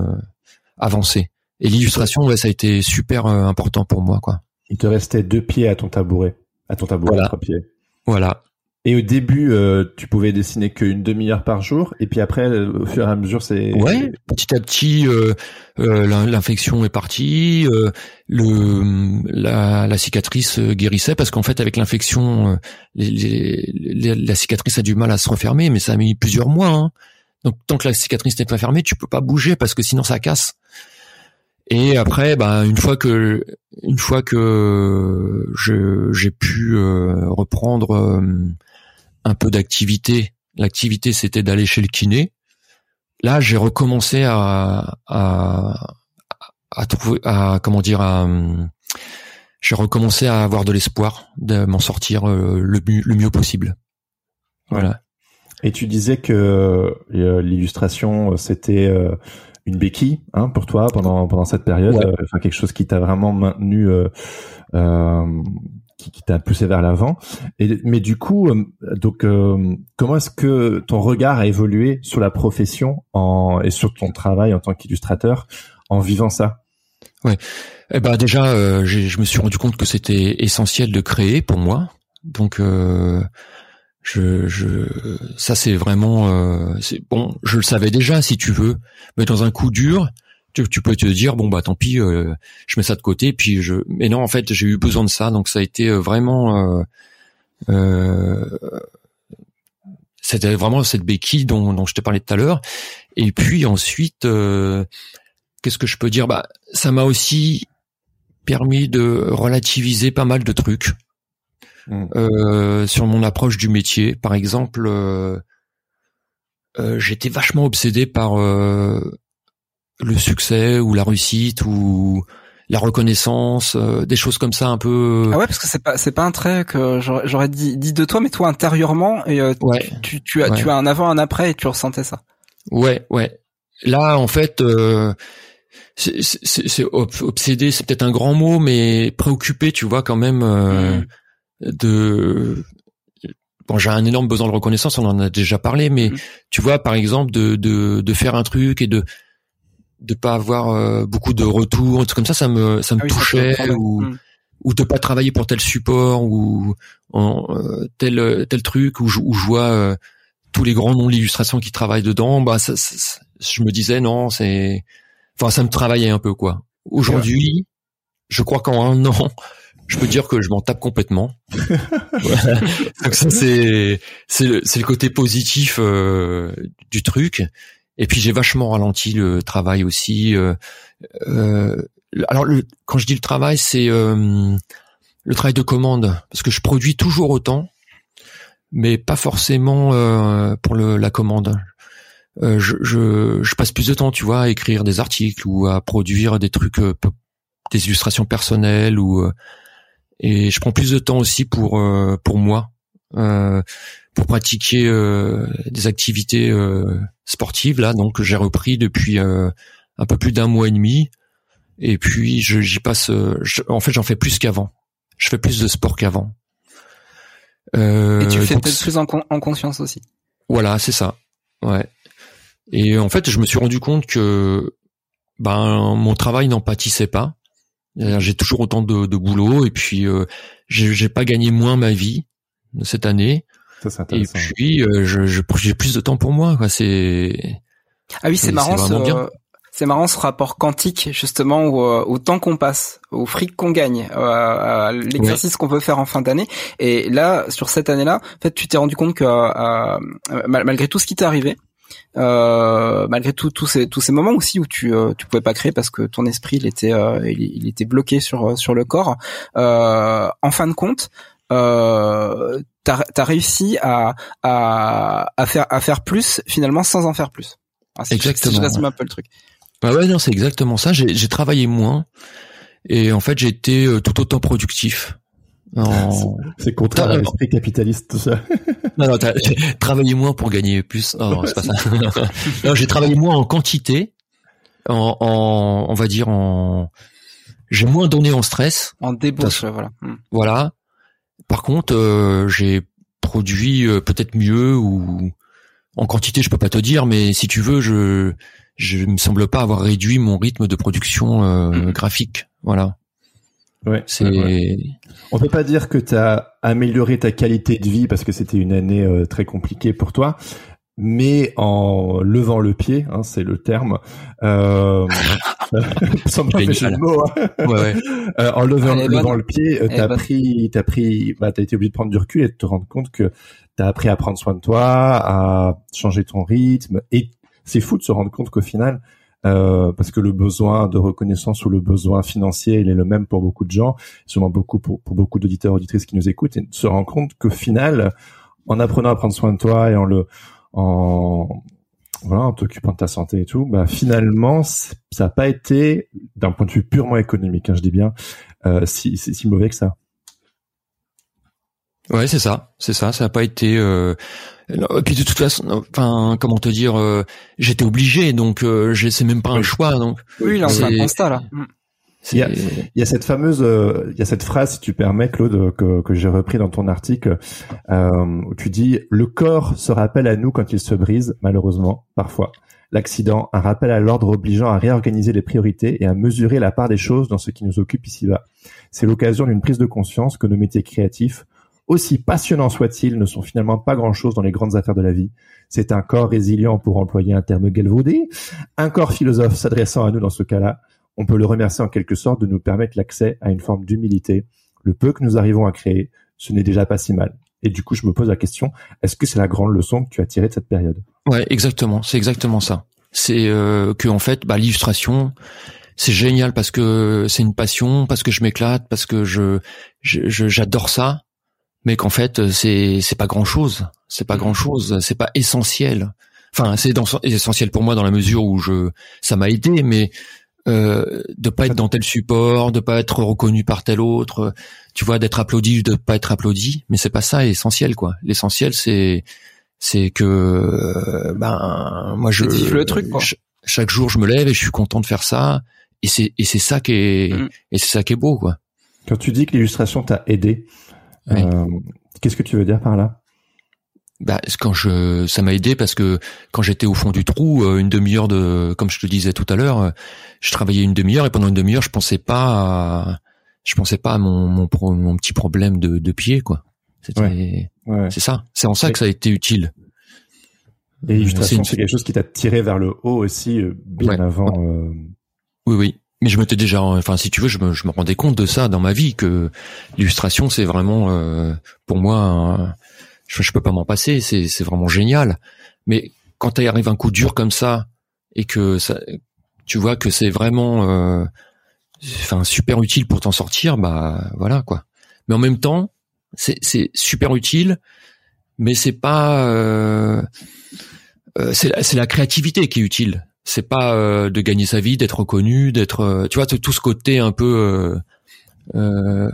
avancer. Et l'illustration ouais ça a été super important pour moi quoi. Il te restait deux pieds à ton tabouret, à ton tabouret voilà. trois pieds. Voilà. Et au début, euh, tu pouvais dessiner qu'une demi-heure par jour, et puis après, au fur et à mesure, c'est ouais. Petit à petit, euh, euh, l'infection est partie, le la, la, cicatrice guérissait parce qu'en fait, avec l'infection, la cicatrice a du mal à se refermer, mais ça a mis plusieurs mois. Hein. Donc, tant que la cicatrice n'est pas fermée, tu peux pas bouger parce que sinon ça casse. Et après, bah, une fois que une fois que j'ai pu reprendre un peu d'activité. L'activité, c'était d'aller chez le kiné. Là, j'ai recommencé à, à, à trouver, à comment dire, à, j'ai recommencé à avoir de l'espoir de m'en sortir euh, le, le mieux possible. Voilà. Et tu disais que euh, l'illustration, c'était euh, une béquille hein, pour toi pendant pendant cette période, enfin quelque chose qui t'a vraiment maintenu euh, qui, qui t'a poussé vers l'avant. Mais du coup, euh, donc euh, comment est-ce que ton regard a évolué sur la profession en, et sur ton travail en tant qu'illustrateur en vivant ça? Ouais. Eh ben déjà, euh, je me suis rendu compte que c'était essentiel de créer pour moi. Donc je, je, ça c'est vraiment, c'est bon. Je le savais déjà, si tu veux, mais dans un coup dur, tu, tu, peux te dire bon bah tant pis, euh, je mets ça de côté. Puis je, mais non en fait j'ai eu besoin de ça, donc ça a été euh, vraiment, euh, euh, c'était vraiment cette béquille dont, dont je t'ai parlé tout à l'heure. Et puis ensuite, qu'est-ce que je peux dire? Bah ça m'a aussi permis de relativiser pas mal de trucs mmh. sur mon approche du métier. Par exemple. j'étais vachement obsédé par le succès ou la réussite ou la reconnaissance, euh, des choses comme ça un peu. Ah ouais, parce que c'est pas c'est pas un trait que j'aurais dit, dit de toi, mais toi intérieurement et euh, ouais. tu, tu as tu as un avant un après et tu ressentais ça. Ouais ouais. Là en fait. Euh, c'est obsédé, c'est peut-être un grand mot, mais préoccupé, tu vois, quand même, euh, mmh. de. Bon, j'ai un énorme besoin de reconnaissance, on en a déjà parlé, mais mmh. tu vois, par exemple, de, de, de faire un truc et de de pas avoir euh, beaucoup de retours, comme ça, ça me ça me ah touchait ou hmm. ou de pas travailler pour tel support ou en, euh, tel tel truc où je, où je vois euh, tous les grands noms de l'illustration qui travaillent dedans, bah ça, je me disais non, c'est enfin ça me travaillait un peu quoi. Aujourd'hui, je crois qu'en un an, je peux dire que je m'en tape complètement. Donc ça c'est c'est le c'est le côté positif du truc. Et puis j'ai vachement ralenti le travail aussi. Euh, euh, alors quand je dis le travail, c'est euh, le travail de commande, parce que je produis toujours autant, mais pas forcément pour le, la commande. Je, je, je, passe plus de temps, tu vois, à écrire des articles ou à produire des trucs, des illustrations personnelles ou et je prends plus de temps aussi pour pour moi pour pratiquer euh, des activités euh, sportives là. Donc j'ai repris depuis euh, un peu plus d'un mois et demi. Et puis j'y passe. en fait, j'en fais plus qu'avant. Je fais plus de sport qu'avant. et tu fais peut-être plus en, en, conscience aussi. Voilà, c'est ça. Ouais. Et en fait, je me suis rendu compte que ben mon travail n'en pâtissait pas. J'ai toujours autant de, de, boulot et puis euh, j'ai pas gagné moins ma vie cette année. Et puis, euh, je, je j'ai plus de temps pour moi. Quoi. C'est ah oui, c'est marrant. Ce, c'est marrant ce rapport quantique justement au, euh, au temps qu'on passe, au fric qu'on gagne, euh, à l'exercice qu'on veut faire en fin d'année. Et là, sur cette année-là, en fait, tu t'es rendu compte que euh, malgré tout ce qui t'est arrivé, euh, malgré tout tous ces tous ces moments aussi où tu euh, tu pouvais pas créer parce que ton esprit il était il, il, était bloqué sur sur le corps. en fin de compte, euh, t'as as réussi à, à, à faire à faire plus finalement sans en faire plus. exactement. je résume un peu le truc. Bah ouais, non, c'est exactement ça. J'ai travaillé moins et en fait j'ai été euh, tout autant productif. En... C'est contraire à l'esprit capitaliste tout ça. non, non, travaillé moins pour gagner plus. Non, c'est pas ça. non, j'ai travaillé moins en quantité, en, en, on va dire en, j'ai moins donné en stress. En débauche, voilà. Hmm. Voilà. Par contre, euh, j'ai produit euh, peut-être mieux ou en quantité, je peux pas te dire, mais si tu veux, je je me semble pas avoir réduit mon rythme de production euh, hmm. graphique. Voilà. Ouais, c'est. On peut pas dire que tu as amélioré ta qualité de vie parce que c'était une année euh, très compliquée pour toi, mais en levant le pied, hein, c'est le terme, euh, sans m'empêcher le mot, hein. ouais, euh, en levant, levant le pied, euh, t'as pris, t'as pris, bah, t'as été obligé de prendre du recul et de te rendre compte que t'as appris à prendre soin de toi, à changer ton rythme, et c'est fou de se rendre compte qu'au final, euh, parce que le besoin de reconnaissance ou le besoin financier, il est le même pour beaucoup de gens, sûrement beaucoup pour, pour beaucoup d'auditeurs auditrices qui nous écoutent, et se rend compte qu'au final, en apprenant à prendre soin de toi et en le en voilà, en t'occupant de ta santé et tout, bah finalement, ça n'a pas été, d'un point de vue purement économique, hein, je dis bien, euh, si, si, si mauvais que ça. Ouais, c'est ça, c'est ça. Ça n'a pas été. Euh... Et puis de toute façon, enfin, comment te dire, euh, j'étais obligé, donc euh, c'est même pas un choix. Donc oui, là, on a un constat là. Il y, a, il y a, cette fameuse, euh, il y a cette phrase, si tu permets, Claude, que, que j'ai repris dans ton article, euh, où tu dis le corps se rappelle à nous quand il se brise, malheureusement, parfois. L'accident, un rappel à l'ordre obligeant à réorganiser les priorités et à mesurer la part des choses dans ce qui nous occupe ici-bas. C'est l'occasion d'une prise de conscience que nos métiers créatifs, aussi passionnants soient-ils, ne sont finalement pas grand-chose dans les grandes affaires de la vie. C'est un corps résilient, pour employer un terme galvaudé, un corps philosophe s'adressant à nous dans ce cas-là, on peut le remercier en quelque sorte de nous permettre l'accès à une forme d'humilité. Le peu que nous arrivons à créer, ce n'est déjà pas si mal. Et du coup, je me pose la question, est-ce que c'est la grande leçon que tu as tirée de cette période? Ouais, exactement, c'est exactement ça. C'est euh, que en fait, bah, l'illustration, c'est génial parce que c'est une passion, parce que je m'éclate, parce que je j'adore ça, mais qu'en fait, c'est c'est pas grand chose, c'est pas grand chose, c'est pas essentiel. Enfin, c'est essentiel pour moi dans la mesure où je ça m'a aidé, mais euh, de pas être dans tel support, de pas être reconnu par tel autre, tu vois, d'être applaudi ou de pas être applaudi, mais c'est pas ça essentiel quoi. L'essentiel c'est c'est que euh, ben moi je le truc chaque jour je me lève et je suis content de faire ça et c'est et c'est ça qui est mm. et c'est ça qui est beau quoi. Quand tu dis que l'illustration t'a aidé, euh, qu'est-ce que tu veux dire par là? Bah, quand je, ça m'a aidé parce que quand j'étais au fond du trou, euh, une demi-heure de, comme je te disais tout à l'heure, euh, je travaillais une demi-heure et pendant une demi-heure, je pensais pas, à, je pensais pas à mon mon, mon petit problème de, de pied, quoi. C'était, c'est ça. C'est en ça que ça a été utile. Et l'illustration, c'est quelque chose qui t'a tiré vers le haut aussi, euh, bien avant. Oui, oui. Mais je m'étais déjà, enfin, si tu veux, je me, je me rendais compte de ça dans ma vie que l'illustration, c'est vraiment pour moi un, je, je peux pas m'en passer, c'est vraiment génial. Mais quand arrive un coup dur comme ça et que ça, tu vois que c'est vraiment, euh, enfin super utile pour t'en sortir, bah voilà quoi. Mais en même temps, c'est super utile, mais c'est pas, euh, euh c'est la, créativité qui est utile. C'est pas euh, de gagner sa vie, d'être reconnu, d'être, euh, tu vois, tout ce côté un peu euh,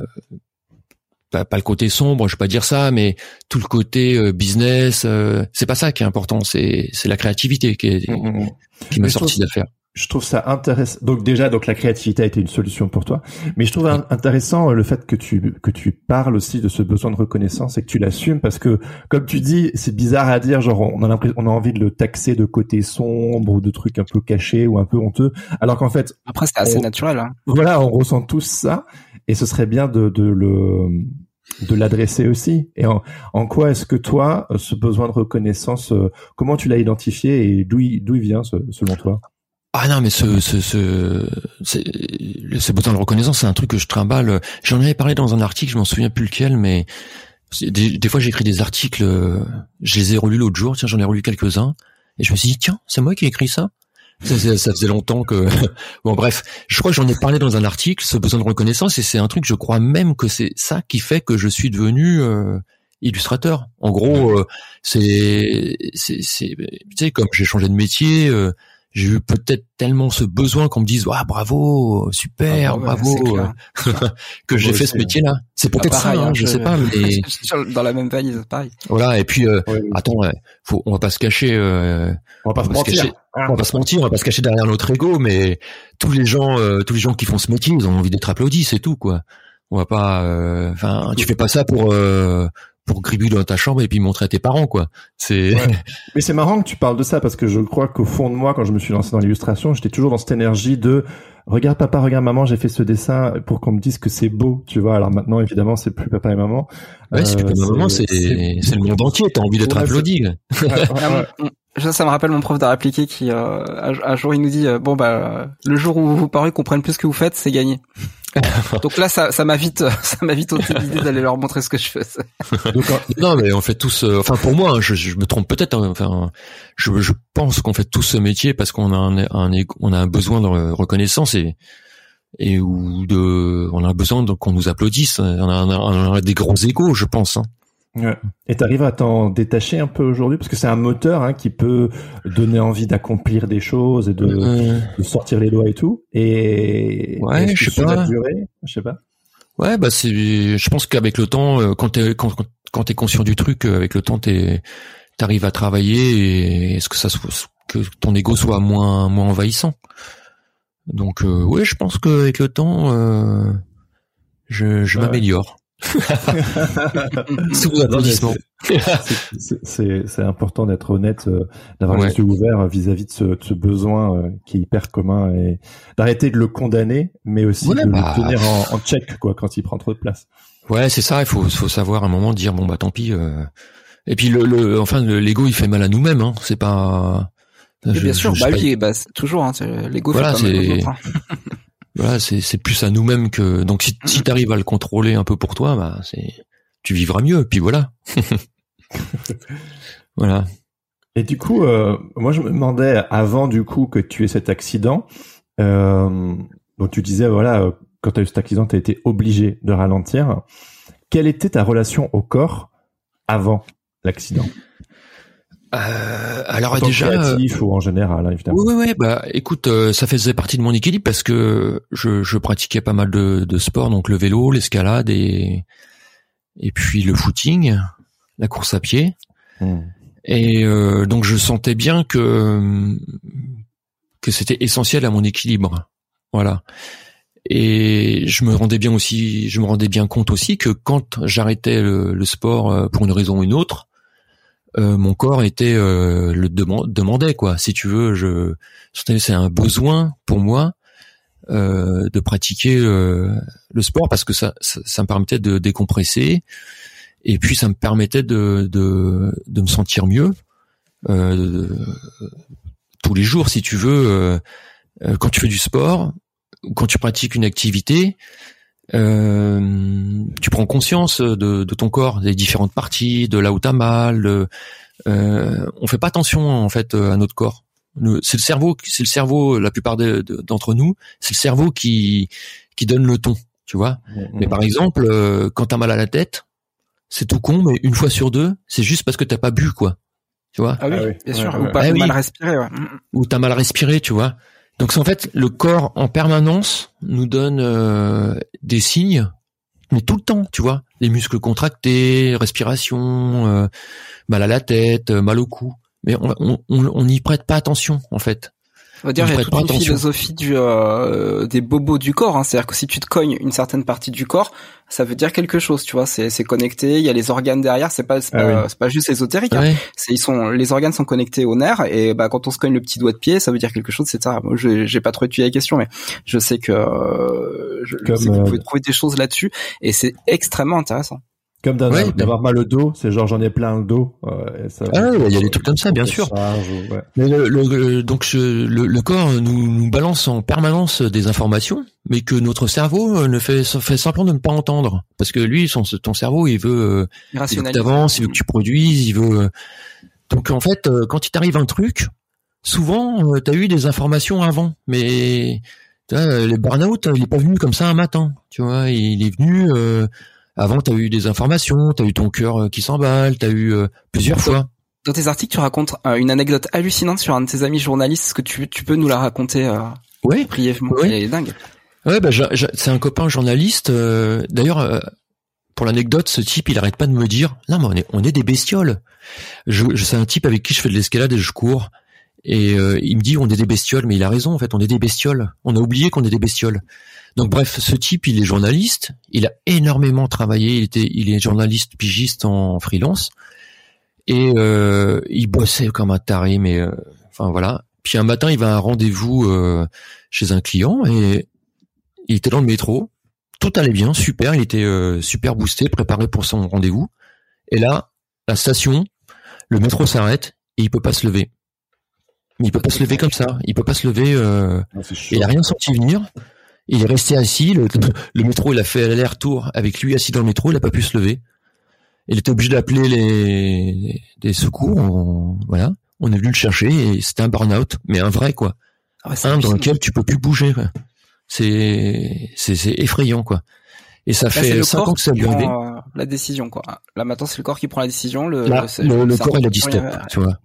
pas, pas, le côté sombre, je vais pas dire ça, mais tout le côté euh, business, euh, c'est pas ça qui est important, c'est c'est la créativité qui est, mmh, mmh, mmh. qui m'a sorti d'affaire. Je trouve ça intéressant. Donc déjà, donc la créativité a été une solution pour toi, mais je trouve intéressant euh, le fait que tu que tu parles aussi de ce besoin de reconnaissance et que tu l'assumes parce que comme tu dis, c'est bizarre à dire, genre on a l'impression, on a envie de le taxer de côté sombre ou de trucs un peu cachés ou un peu honteux, alors qu'en fait après c'est assez naturel. Hein. Voilà, on ressent tous ça et ce serait bien de, de le de l'adresser aussi. Et en, en quoi est-ce que toi, ce besoin de reconnaissance, euh, comment tu l'as identifié et d'où il, d'où il vient selon toi? Ah non, mais ce, ce, ce, ce besoin de reconnaissance, c'est un truc que je trimballe. J'en avais parlé dans un article, je m'en souviens plus lequel, mais des, des fois j'écris des articles, je les ai relus l'autre jour, tiens, j'en ai relu quelques-uns, et je me suis dit, tiens, c'est moi qui ai écrit ça. Ça, ça, faisait longtemps que bon bref je crois que j'en ai parlé dans un article ce besoin de reconnaissance et c'est un truc je crois même que c'est ça qui fait que je suis devenu euh, illustrateur. En gros euh, c'est c'est c'est tu sais comme j'ai changé de métier euh, j'ai eu peut-être tellement ce besoin qu'on me dise ah bravo super Ah bah ouais, bravo clair. que j'ai fait ce métier là c'est peut-être Ah, ça pareil, hein, hein, je je- sais pas mais dans la même valise, pareil. voilà et puis euh, Ouais, oui. attends ouais, faut on va pas se cacher euh, on va pas se on va se mentir. cacher. on va pas se mentir, on va pas se cacher derrière notre ego, mais tous les gens, euh, tous les gens qui font ce métier, ils ont envie d'être applaudis, c'est tout quoi. On va pas, euh, enfin, tu fais pas ça pour euh, pour gribouiller dans ta chambre et puis montrer à tes parents quoi. C'est Ouais. Mais c'est marrant que tu parles de ça parce que je crois qu'au fond de moi, quand je me suis lancé dans l'illustration, j'étais toujours dans cette énergie de regarde papa, regarde maman, j'ai fait ce dessin pour qu'on me dise que c'est beau, tu vois. Alors maintenant, évidemment, c'est plus papa et maman. ouais, c'est Euh, plus comme moment, c'est c'est le monde entier. T'as envie d'être Ouais, applaudi. là. Ouais, ouais, Ah, ça, ça me rappelle mon prof d'art appliqué qui, euh, un, un jour, il nous dit, euh, bon bah, le jour où vos parents comprennent plus ce que vous faites, c'est gagné. Donc là, ça, ça m'a vite, ça m'a vite l'idée d'aller leur montrer ce que je faisais. En- Non, mais on fait tous. euh, enfin, pour moi, hein, je, me trompe peut-être. hein, enfin, je, je pense qu'on fait tous ce métier parce qu'on a un, un on a un besoin de reconnaissance et et ou de, on a besoin qu'on nous applaudisse. On a, on a- on a des gros égos, je pense. hein. Ouais. Et t'arrives à t'en détacher un peu aujourd'hui? Parce que c'est un moteur hein, qui peut donner envie d'accomplir des choses et de, Euh, de sortir les doigts et tout. Et Ouais, je sais pas. durée, je sais pas. Ouais, bah c'est. Je pense qu'avec le temps, euh, quand t'es quand, t'es conscient du truc, euh, avec le temps, t'es t'arrives à travailler et est-ce que ça que ton ego soit moins moins envahissant? Donc euh, ouais, je pense qu'avec le temps, euh, je, je Ouais. m'améliore. C'est- important d'être honnête, euh, d'avoir Ouais. les yeux ouverts vis-à-vis de ce, de ce besoin euh, qui est hyper commun et d'arrêter de le condamner, mais aussi Ouais, de bah. le tenir en, en check quoi quand il prend trop de place. Ouais, c'est ça. Il faut faut savoir à un moment dire bon bah tant pis. euh. Et puis le, le enfin le- l'ego il fait mal à nous-mêmes. Hein. C'est pas. Je- bien sûr, je- bah je oui, bah, toujours, hein, l'ego Voilà, fait mal aux autres, hein. Voilà, c'est c'est plus à nous-mêmes que donc si si t'arrives à le contrôler un peu pour toi, bah c'est tu vivras mieux. Puis voilà. voilà. Et du coup, euh, moi je me demandais avant du coup que tu aies cet accident, euh, donc tu disais voilà euh, quand tu as eu cet accident, tu as été obligé de ralentir. Quelle était ta relation au corps avant l'accident? Euh, alors En déjà. euh, ou en général, hein, évidemment. Oui, oui, oui, bah, écoute, euh, ça faisait partie de mon équilibre parce que je, je pratiquais pas mal de, de sports, donc le vélo, l'escalade et et puis le footing, la course à pied. Hmm. Et euh, donc je sentais bien que que c'était essentiel à mon équilibre. Voilà. Et je me rendais bien aussi, je me rendais bien compte aussi que quand j'arrêtais le, le sport euh, pour une raison ou une autre, euh, mon corps était euh, le deman- demandait quoi. Si tu veux, je c'est un besoin pour moi euh, de pratiquer le sport parce que ça, ça me permettait de décompresser et puis ça me permettait de de, de me sentir mieux tous les jours si tu veux quand tu fais du sport quand tu pratiques une activité euh, tu prends conscience de, de ton corps des différentes parties de là où t'as mal de, euh, on fait pas attention en fait à notre corps c'est le cerveau c'est le cerveau la plupart de- de- d'entre nous c'est le cerveau qui qui donne le ton tu vois mais par exemple, euh, quand t'as mal à la tête, c'est tout con, mais une fois sur deux, c'est juste parce que t'as pas bu, quoi. Tu vois? Ah oui, Ah oui, bien ouais, sûr, ouais. ou pas Ah ou oui. mal respirer, ouais. Mm, mm. Ou t'as mal à respirer, tu vois. Donc en fait le corps en permanence nous donne euh, des signes, mais tout le temps, tu vois. Les muscles contractés, respiration, euh, mal à la tête, euh, mal au cou. Mais on on- on- on n'y prête pas attention, en fait. On va dire, il y a toute une attention. philosophie du, euh, des bobos du corps. Hein. C'est-à-dire que si tu te cognes une certaine partie du corps, ça veut dire quelque chose, tu vois. C'est, c'est connecté. Il y a les organes derrière. C'est pas, c'est Ah pas, oui. pas juste ésotérique. hein. Ouais. C'est, ils sont, les organes sont connectés aux nerfs et bah quand on se cogne le petit doigt de pied, ça veut dire quelque chose, etc. Moi, je, j'ai pas trop étudié la question, mais je sais que, euh, je, je sais que vous euh, pouvez trouver des choses là-dessus et c'est extrêmement intéressant. Comme Ouais, d'avoir mal au dos, c'est genre j'en ai plein le dos. euh, et ça- Ah ouais, il y a des trucs comme ça, bien sûr. charge ou- ouais. Mais le, le- le- donc je- le, le corps nous, nous balance en permanence des informations, mais que notre cerveau euh, ne fait, fait simplement de ne pas entendre, parce que lui, son, ton cerveau, il veut, euh, il veut que Irrationnel. t'avances, il veut que tu produises, il veut. euh, Donc en fait, quand il t'arrive un truc, souvent, tu as eu des informations avant, mais tu vois, le burn-out, il est pas venu comme ça un matin. Tu vois, il est venu. Euh, avant, tu as eu des informations, tu as eu ton cœur euh, qui s'emballe, tu as eu plusieurs fois. Dans tes articles, tu racontes une anecdote hallucinante sur un de tes amis journalistes. Est-ce que tu, tu peux nous la raconter euh, Oui. brièvement C'est dingue. Ouais, bah, c'est un copain journaliste. D'ailleurs, pour l'anecdote, ce type, il arrête pas de me dire, non mais on est, on est des bestioles. Je, je c'est un type avec qui je fais de l'escalade et je cours. Et euh, il me dit on est des bestioles, mais il a raison en fait, on est des bestioles. On a oublié qu'on est des bestioles. Donc bref, ce type, il est journaliste, il a énormément travaillé, il était, il est journaliste pigiste en freelance et euh, il bossait comme un taré, mais euh, enfin voilà. Puis un matin, il va à un rendez-vous euh, chez un client et il était dans le métro, tout allait bien, super, il était super boosté, préparé pour son rendez-vous. Et là, la station, le métro s'arrête et il peut pas se lever. Mais il peut pas se lever comme ça. Il peut pas se lever. Euh... Ah, il a rien senti venir. Il est resté assis. Le, métro, il a fait l'aller-retour avec lui assis dans le métro. Il a pas pu se lever. Il était obligé d'appeler les des secours. On, voilà. On est venu le chercher et c'était un burn-out, mais un vrai quoi. Ah un dans lequel tu peux plus bouger. C'est c'est effrayant quoi. Et ça fait 5 ans que ça arrivé. La décision, quoi. Là, maintenant, c'est le corps qui prend la décision. Le, le, corps, il a dit stop, tu vois.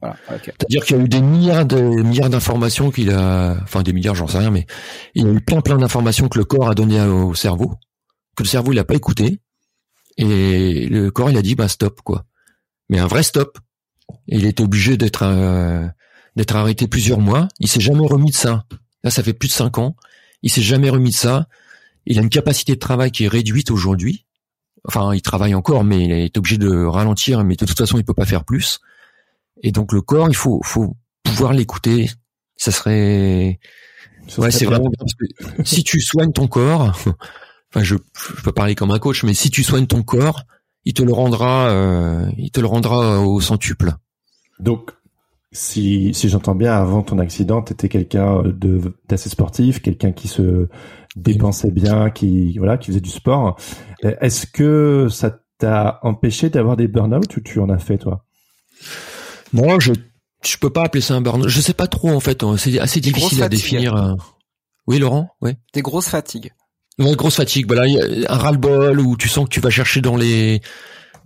C'est-à-dire qu'il y a eu des milliards de milliards d'informations qu'il a, enfin, des milliards, j'en sais rien, mais il y a eu plein, plein d'informations que le corps a donné au cerveau, que le cerveau, il a pas écouté. Et le corps, il a dit, bah, stop, quoi. Mais un vrai stop. Il était obligé d'être, euh, d'être arrêté plusieurs mois. Il s'est jamais remis de ça. Là, ça fait plus de cinq ans. Il s'est jamais remis de ça. Il a une capacité de travail qui est réduite aujourd'hui. Enfin, il travaille encore, mais il est obligé de ralentir, mais de toute façon, il peut pas faire plus. Et donc, le corps, il faut, faut pouvoir l'écouter. Ça serait, ouais, c'est vraiment bien parce que si tu soignes ton corps, enfin, je, je peux parler comme un coach, mais si tu soignes ton corps, il te le rendra, euh, il te le rendra au centuple. Donc, si, si j'entends bien, avant ton accident, tu étais quelqu'un de d'assez sportif, quelqu'un qui se dépensait bien, qui voilà, qui faisait du sport. Est-ce que ça t'a empêché d'avoir des burn-out ou tu en as fait toi? Moi, je je peux pas appeler ça un burn-out. Je sais pas trop en fait. Hein. C'est assez difficile à définir. Euh. Oui, Laurent? Oui. Des grosses fatigues. Ouais, grosse fatigue. Voilà, un ras-le-bol où tu sens que tu vas chercher dans les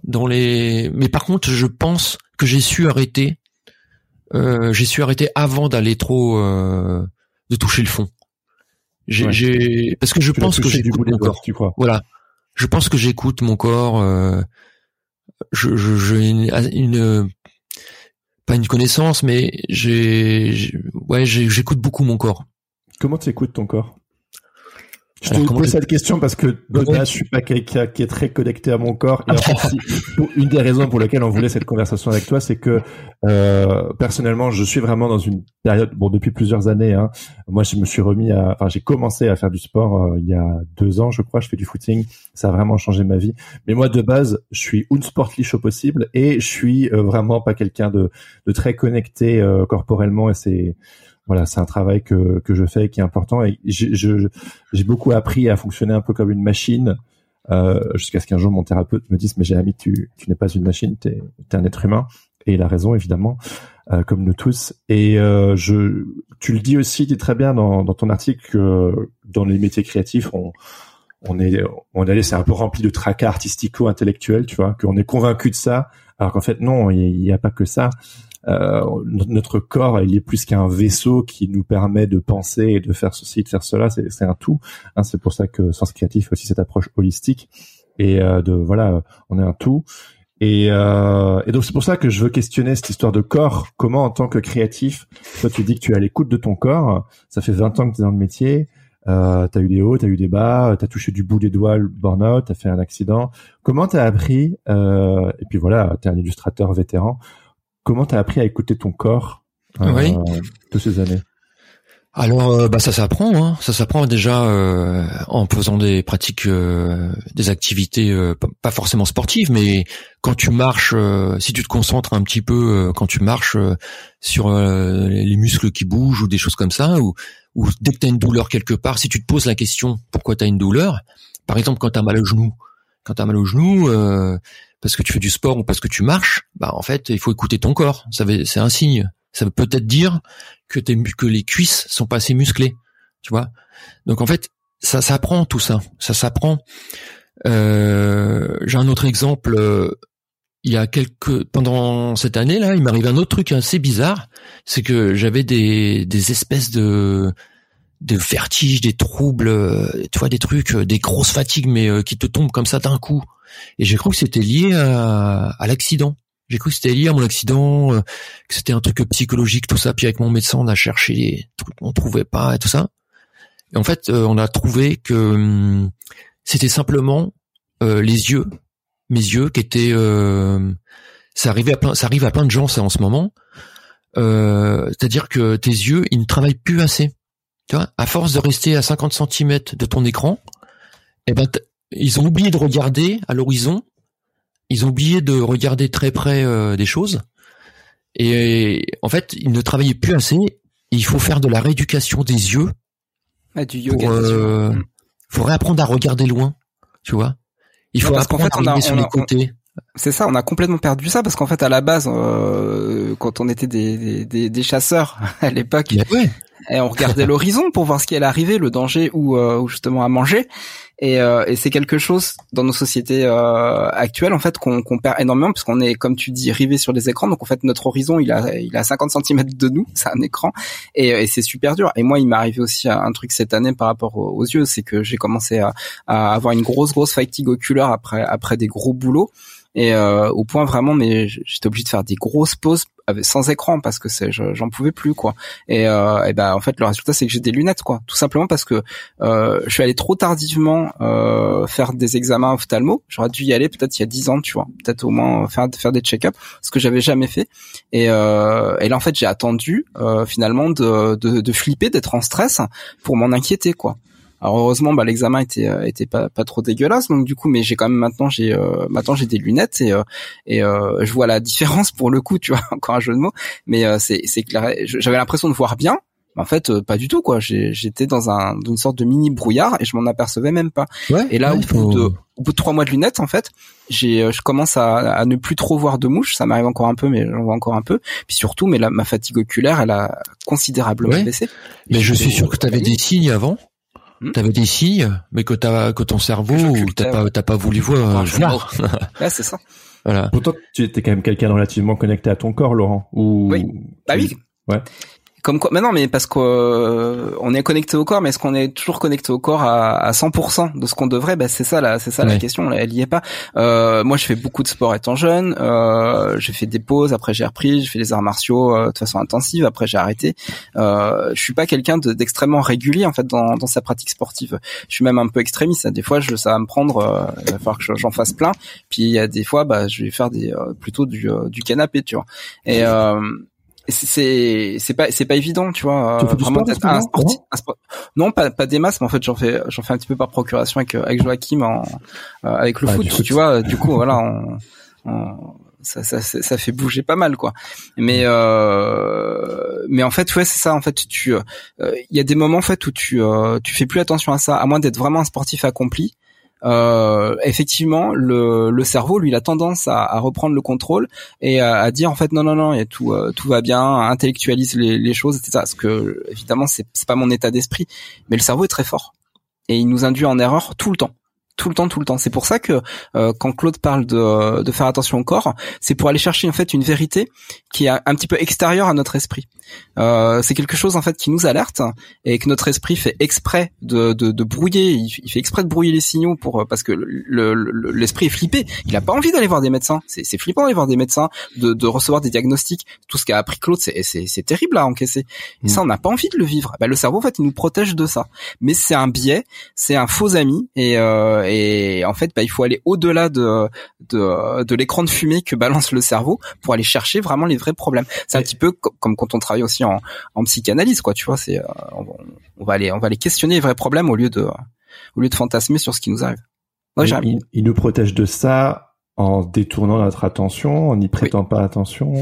dans les. Mais par contre, je pense que j'ai su arrêter euh, j'ai su arrêter avant d'aller trop euh, de toucher le fond. J'ai, parce que je pense que j'écoute mon corps. Tu crois Voilà, je pense que j'écoute mon corps. Euh, je, je, j'ai une, pas une connaissance, mais j'ai, ouais, j'écoute beaucoup mon corps. Comment tu écoutes ton corps? Je te pose cette question parce que de base, je suis pas quelqu'un qui est très connecté à mon corps. Et en fait, une des raisons pour lesquelles on voulait cette conversation avec toi, c'est que euh, personnellement, je suis vraiment dans une période, bon, depuis plusieurs années. Hein, moi, je me suis remis à, enfin, j'ai commencé à faire du sport euh, il y a deux ans, je crois. Je fais du footing, ça a vraiment changé ma vie. Mais moi, de base, je suis une sportliche au possible et je suis euh, vraiment pas quelqu'un de, de très connecté euh, corporellement. Et c'est voilà, c'est un travail que, que je fais qui est important. Et j'ai beaucoup appris à fonctionner un peu comme une machine euh, jusqu'à ce qu'un jour mon thérapeute me dise mais Jérémy tu, tu n'es pas une machine, tu es, un être humain et il a raison évidemment euh, comme nous tous. Et euh, je tu le dis aussi dis très bien dans, dans ton article que dans les métiers créatifs on on est on est c'est un peu rempli de tracas artistico-intellectuels tu vois qu'on est convaincu de ça alors qu'en fait non il n'y a pas que ça euh, notre corps, il est plus qu'un vaisseau qui nous permet de penser et de faire ceci, de faire cela. C'est un tout. Hein, c'est pour ça que Sens Créatif aussi cette approche holistique et euh, de voilà, on est un tout. Et, euh, et donc c'est pour ça que je veux questionner cette histoire de corps. Comment en tant que créatif, toi tu dis que tu es à l'écoute de ton corps. Ça fait 20 ans que tu es dans le métier. Euh, t'as eu des hauts, t'as eu des bas, t'as touché du bout des doigts le burn-out, t'as fait un accident. Comment t'as appris euh, Et puis voilà, t'es un illustrateur vétéran. Comment t'as appris à écouter ton corps euh, de ces années? Alors, euh, bah ça s'apprend, hein. ça s'apprend déjà euh, en faisant des pratiques, des activités pas forcément sportives, mais quand tu marches, si tu te concentres un petit peu quand tu marches sur les muscles qui bougent ou des choses comme ça, ou, ou dès que tu as une douleur quelque part, si tu te poses la question pourquoi tu as une douleur, par exemple quand tu as mal au genou, quand tu as mal au genou, parce que tu fais du sport ou parce que tu marches, bah en fait, il faut écouter ton corps. Ça c'est un signe. Ça veut peut-être dire que les cuisses sont pas assez musclées, tu vois. Donc en fait, ça s'apprend tout ça, ça s'apprend. Euh, J'ai un autre exemple. euh, Il y a quelques pendant cette année là, il m'arrive un autre truc assez bizarre, c'est que j'avais des espèces de de vertiges, des troubles, euh, tu vois, des trucs, euh, des grosses fatigues, mais euh, qui te tombent comme ça d'un coup. Et j'ai cru que c'était lié à, à l'accident. J'ai cru que c'était lié à mon accident, que c'était un truc psychologique, tout ça. Puis avec mon médecin, on a cherché les trucs, on trouvait pas et tout ça. Et en fait, on a trouvé que hum, c'était simplement euh, les yeux, mes yeux, qui étaient. euh, ça arrivait à plein, ça arrive à plein de gens, ça en ce moment. Euh, C'est-à-dire que tes yeux, ils ne travaillent plus assez. Tu vois, à force de rester à 50 cm de ton écran, eh ben, ils ont oublié de regarder à l'horizon. Ils ont oublié de regarder très près euh, des choses. Et en fait, ils ne travaillaient plus assez. Il faut faire de la rééducation des yeux Ah, du yoga. pour, euh, Mm. faut réapprendre à regarder loin. Tu vois. Il faut apprendre fait, à regarder sur on a- les côtés. C'est ça, on a complètement perdu ça parce qu'en fait à la base, euh, quand on était des, des, des- des chasseurs à l'époque, ouais. Et on regardait l'horizon pour voir ce qui allait arriver, le danger ou, euh, ou justement à manger. Et, euh, et c'est quelque chose dans nos sociétés euh, actuelles en fait qu'on qu'on perd énormément parce qu'on est comme tu dis rivé sur les écrans. Donc en fait notre horizon il a il a 50 cm de nous, c'est un écran et, et c'est super dur. Et moi il m'est arrivé aussi un truc cette année par rapport aux, aux yeux, c'est que j'ai commencé à, à avoir une grosse grosse fatigue oculaire après après des gros boulots et euh, au point vraiment mais j'étais obligé de faire des grosses pauses sans écran parce que c'est je- j'en pouvais plus quoi. Et, euh, et ben en fait le résultat c'est que j'ai des lunettes quoi. Tout simplement parce que euh, je suis allé trop tardivement euh, faire des examens ophtalmo. J'aurais dû y aller peut-être il y a 10 ans tu vois. Peut-être au moins faire faire des check-up ce que j'avais jamais fait. Et, euh, et là en fait j'ai attendu euh, finalement de, de, de flipper d'être en stress pour m'en inquiéter quoi alors heureusement, bah, l'examen était euh, était pas pas trop dégueulasse, donc du coup, mais j'ai quand même maintenant j'ai euh, maintenant j'ai des lunettes et euh, et euh, je vois la différence pour le coup, tu vois, encore un jeu de mots, mais euh, c'est c'est clair. J'avais l'impression de voir bien, en fait euh, pas du tout quoi. J'étais dans un dans une sorte de mini brouillard et je m'en apercevais même pas. Ouais. Et là, ouais, au, faut- bout de, au bout de trois mois de lunettes, en fait, j'ai, je commence à, à ne plus trop voir de mouches. Ça m'arrive encore un peu, mais j'en vois encore un peu. Puis surtout, mais là, ma fatigue oculaire, elle a considérablement Ouais. baissé. Mais je suis sûr que tu avais des signes avant. Hmm. Tu avais des signes, mais que, t'as- que ton cerveau, t'as pas, pas voulu voir. Je- voir. Ouais, c'est ça. Voilà. Pourtant, tu étais quand même quelqu'un de relativement connecté à ton corps, Laurent. Ou... Oui. Bah oui. Ouais. Comme quoi, mais non, mais parce qu'on on est connecté au corps, mais est-ce qu'on est toujours connecté au corps à, à 100% de ce qu'on devrait? Bah c'est ça, là, c'est ça la question. Elle y est pas. Euh, moi, je fais beaucoup de sport étant jeune. Euh, j'ai fait des pauses, après j'ai repris. J'ai fait les arts martiaux euh, de façon intensive. Après j'ai arrêté. Euh, je suis pas quelqu'un de- d'extrêmement régulier en fait dans, dans sa pratique sportive. Je suis même un peu extrémiste. Des fois, je, ça va me prendre. euh, il va falloir que j'en fasse plein. Puis il y a des fois, bah, je vais faire des euh, plutôt du, euh, du canapé, tu vois. Et euh, c'est- c'est pas c'est pas évident tu vois Tu euh, fais du vraiment sport, un sportif un sport- non pas pas des masses mais en fait j'en fais j'en fais un petit peu par procuration avec euh, avec Joachim en euh, avec le Ah, foot, tu vois du coup voilà on, on- ça, ça ça ça fait bouger pas mal quoi. Mais euh, mais en fait ouais c'est ça en fait tu euh, il y a des moments en fait où tu euh, tu fais plus attention à ça à moins d'être vraiment un sportif accompli euh, effectivement, le, le cerveau, lui, il a tendance à, à reprendre le contrôle et à, à dire en fait non non non, et tout euh, tout va bien, intellectualise les, les choses, etc. Parce que évidemment, c'est pas mon état d'esprit, mais le cerveau est très fort et il nous induit en erreur tout le temps. Tout le temps, tout le temps. C'est pour ça que euh, quand Claude parle de, de faire attention au corps, c'est pour aller chercher en fait une vérité qui est un petit peu extérieure à notre esprit. Euh, c'est quelque chose en fait qui nous alerte et que notre esprit fait exprès de, de, de brouiller. Il, il fait exprès de brouiller les signaux pour euh, parce que le- le- l'esprit est flippé. Il a pas envie d'aller voir des médecins. C'est flippant d'aller voir des médecins, de, de recevoir des diagnostics. Tout ce qu'a appris Claude, c'est terrible à encaisser. Et ça, on n'a pas envie de le vivre. Bah, le cerveau, en fait, il nous protège de ça. Mais c'est un biais, c'est un faux ami, et, euh, et en fait, bah, il faut aller au-delà de de, de l'écran de fumée que balance le cerveau pour aller chercher vraiment les vrais problèmes. C'est un Et- petit peu co- comme quand on travaille aussi en, en psychanalyse, quoi. Tu vois, c'est euh, on, on va aller on va aller questionner les vrais problèmes au lieu de au lieu de fantasmer sur ce qui nous arrive. Jérémy. il, il nous protège de ça en détournant notre attention, en n'y prêtant pas attention.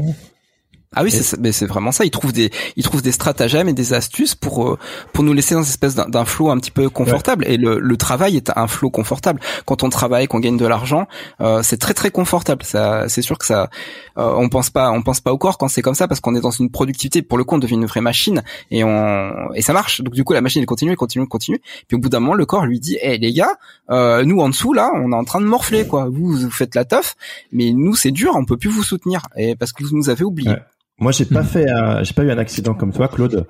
Ah oui, c'est mais c'est vraiment ça. Ils trouvent des ils trouvent des stratagèmes et des astuces pour euh, pour nous laisser dans une espèce d'un flot un petit peu confortable. Et le, le travail est un flot confortable. Quand on travaille, qu'on gagne de l'argent, euh, c'est très très confortable. Ça, c'est sûr que ça, euh, on pense pas on pense pas au corps quand c'est comme ça parce qu'on est dans une productivité. Pour le coup, on devient une vraie machine et on et ça marche. Donc du coup, la machine elle continue, elle continue, elle continue. Puis au bout d'un moment, le corps lui dit, hé les gars, euh, nous en dessous là, on est en train de morfler quoi. Vous vous faites la teuf, mais nous c'est dur, on peut plus vous soutenir et parce que vous nous avez oublié. Moi, j'ai pas hmm. fait, j'ai pas eu un accident comme toi, Claude.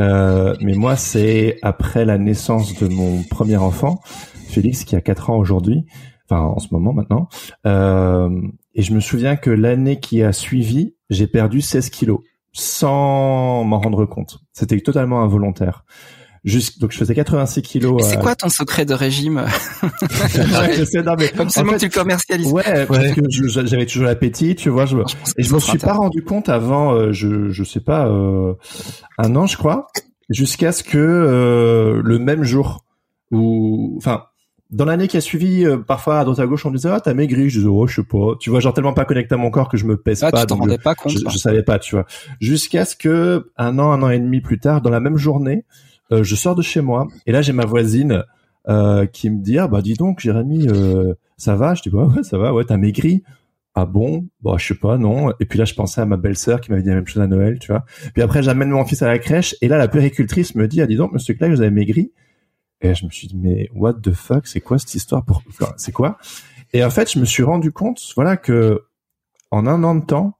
Euh, mais moi, c'est après la naissance de mon premier enfant, Félix, qui a 4 ans aujourd'hui, enfin en ce moment maintenant. Euh, et je me souviens que l'année qui a suivi, j'ai perdu 16 kilos sans m'en rendre compte. C'était totalement involontaire donc je faisais 86 kilos. C'est euh, quoi ton secret de régime? Je sais, non, mais Comme seulement tu le commercialises. Ouais, parce que j'avais toujours l'appétit, tu vois. Je, et je me suis pas rendu compte avant, euh, je je sais pas, euh, un an je crois, jusqu'à ce que euh, le même jour ou enfin dans l'année qui a suivi, parfois à droite à gauche, on disait ah t'as maigri, je disais oh je sais pas, tu vois genre tellement pas connecté à mon corps que je me pèse ah, pas, tu t'en rendais pas compte, je, je, savais pas, tu vois, jusqu'à ce que un an, un an et demi plus tard, dans la même journée, euh, je sors de chez moi et là j'ai ma voisine euh, qui me dit ah bah dis donc Jérémy euh, ça va? Je dis bah ouais ça va ouais t'as maigri ah bon? Bah je sais pas non et puis là je pensais à ma belle-sœur qui m'avait dit la même chose à Noël tu vois. Puis après j'amène mon fils à la crèche et là la puéricultrice me dit ah dis donc monsieur Clay vous avez maigri et je me suis dit mais what the fuck c'est quoi cette histoire pour c'est quoi? Et en fait je me suis rendu compte voilà que en un an de temps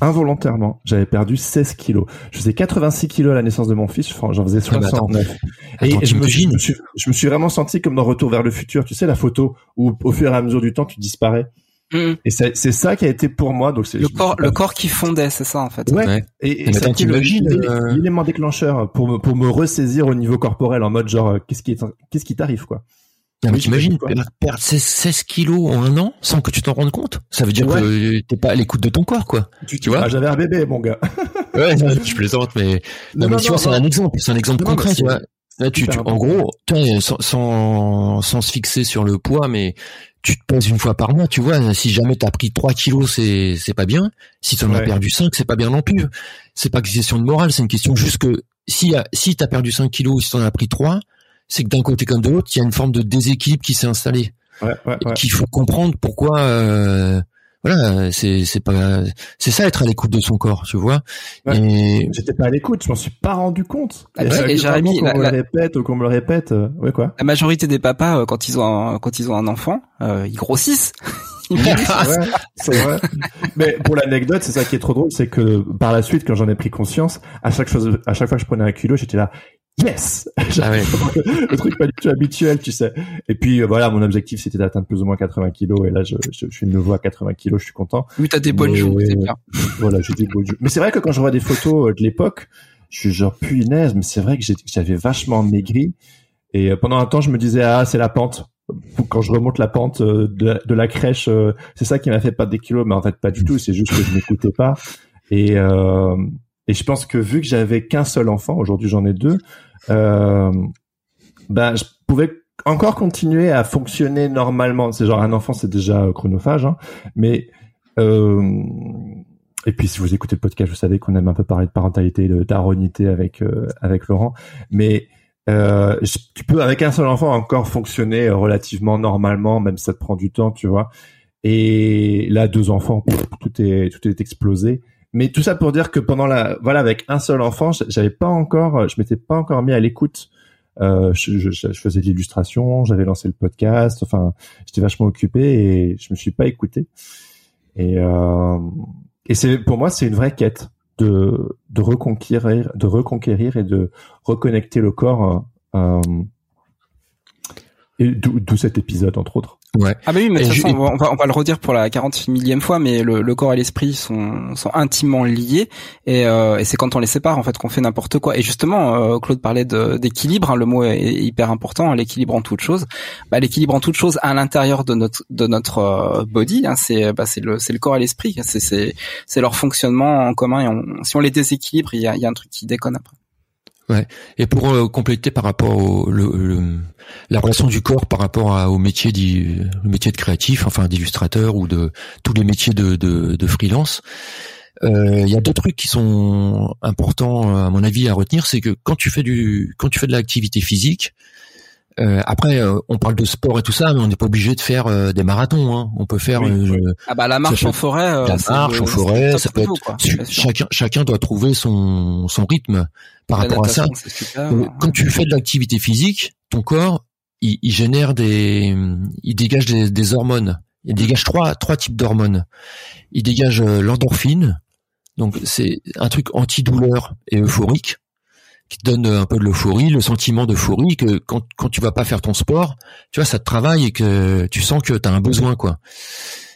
involontairement, j'avais perdu 16 kilos. Je faisais 86 kilos à la naissance de mon fils, j'en faisais 69. et je me, suis, je, me suis, vraiment senti comme dans Retour vers le futur, tu sais la photo où au fur et à mesure du temps tu disparais. Mm. Et c'est ça qui a été pour moi. Donc c'est le corps, le corps qui fondait, c'est ça en fait. Ouais. Et, et ça a été euh, l'élément déclencheur pour me pour me ressaisir au niveau corporel en mode genre euh, qu'est-ce qui est qu'est-ce qui t'arrive quoi. Non, mais t'imagines perdre 16, kilos en un an sans que tu t'en rendes compte Ça veut dire que t'es pas à l'écoute de ton corps, quoi. Tu, vois? J'avais un bébé, mon gars. ouais, je plaisante, mais non, mais tu vois, c'est un exemple, c'est un exemple concret, tu vois. Là, tu, en gros, sans, sans, sans se fixer sur le poids, mais tu te pèses une fois par mois, tu vois. Si jamais t'as pris 3 kilos, c'est c'est pas bien. Si t'en as perdu 5, c'est pas bien non plus. C'est pas une question de morale, c'est une question juste que si si t'as perdu 5 kilos, si t'en as pris 3, c'est que d'un côté comme de l'autre, il y a une forme de déséquilibre qui s'est installé. Ouais, ouais, ouais. Qu'il faut comprendre pourquoi. Euh, voilà, c'est c'est pas c'est ça être à l'écoute de son corps, tu vois. Et j'étais pas à l'écoute, je m'en suis pas rendu compte. Ah, et, Jérémy, qu'on me le répète ou qu'on me le répète, euh, ouais quoi. La majorité des papas euh, quand ils ont un, quand ils ont un enfant, euh, ils grossissent. c'est vrai. Mais pour l'anecdote, c'est ça qui est trop drôle, c'est que par la suite, quand j'en ai pris conscience, à chaque chose, à chaque fois que je prenais un kilo, j'étais là, yes! Ah le truc pas du tout habituel tu sais. Et puis euh, voilà mon objectif c'était d'atteindre plus ou moins 80 kilos. Et là je, je, je suis de nouveau à 80 kilos je suis content. Oui t'as des bonnes jours c'est bien. voilà j'ai des bonnes jours mais c'est vrai que quand je vois des photos euh, de l'époque je suis genre punaise mais c'est vrai que j'avais vachement maigri. Et euh, pendant un temps je me disais ah c'est la pente. Quand je remonte la pente de, de la crèche c'est ça qui m'a fait perdre des kilos. Mais en fait pas du tout c'est juste que je m'écoutais pas. Et euh, et je pense que vu que j'avais qu'un seul enfant, aujourd'hui j'en ai deux, euh, ben je pouvais encore continuer à fonctionner normalement. C'est genre un enfant, c'est déjà chronophage, hein, mais euh, et puis si vous écoutez le podcast, vous savez qu'on aime un peu parler de parentalité, de taronité avec euh, avec Laurent, mais tu peux avec un seul enfant encore fonctionner relativement normalement, même si ça te prend du temps, tu vois. Et là, deux enfants, tout est tout est explosé. Mais tout ça pour dire que pendant la, voilà, avec un seul enfant, j'avais pas encore, je m'étais pas encore mis à l'écoute. Euh, je, je, je, faisais de l'illustration, j'avais lancé le podcast, enfin, j'étais vachement occupé et je me suis pas écouté. Et, euh, et c'est pour moi, c'est une vraie quête de, de reconquérir, de reconquérir et de reconnecter le corps. Euh, et d'où cet épisode entre autres. Ouais. Ah bah oui, mais de toute façon, on va, on va le redire pour la 40 millième fois, mais le, le corps et l'esprit sont, sont intimement liés, et, euh, et c'est quand on les sépare en fait qu'on fait n'importe quoi. Et justement, euh, Claude parlait d'équilibre, hein, le mot est, hyper important, hein, l'équilibre en toute chose. Bah, l'équilibre en toute chose à l'intérieur de notre de notre euh, body, hein, c'est bah, c'est le c'est le corps et l'esprit, c'est c'est c'est leur fonctionnement en commun. Et on, si on les déséquilibre, il y a, il y a un truc qui déconne après. Ouais. Et pour euh, compléter par rapport au le, la relation du corps par rapport à, au métier du le métier de créatif, enfin d'illustrateur ou de tous les métiers de, de, de freelance, il y a deux trucs qui sont importants à mon avis à retenir, c'est que quand tu fais du, quand tu fais de l'activité physique, euh, après, euh, on parle de sport et tout ça, mais on n'est pas obligé de faire euh, des marathons. Hein. On peut faire ah bah la marche en forêt. la marche en forêt, ça peut être. chacun, chacun doit trouver son son rythme par rapport à ça. quand tu fais de l'activité physique, ton corps, il, il, génère des, il dégage des, des, hormones. Il dégage trois trois types d'hormones. Il dégage l'endorphine, donc c'est un truc antidouleur et euphorique qui te donne un peu de l'euphorie, le sentiment d'euphorie que quand, quand tu vas pas faire ton sport, tu vois, ça te travaille et que tu sens que tu as un besoin quoi.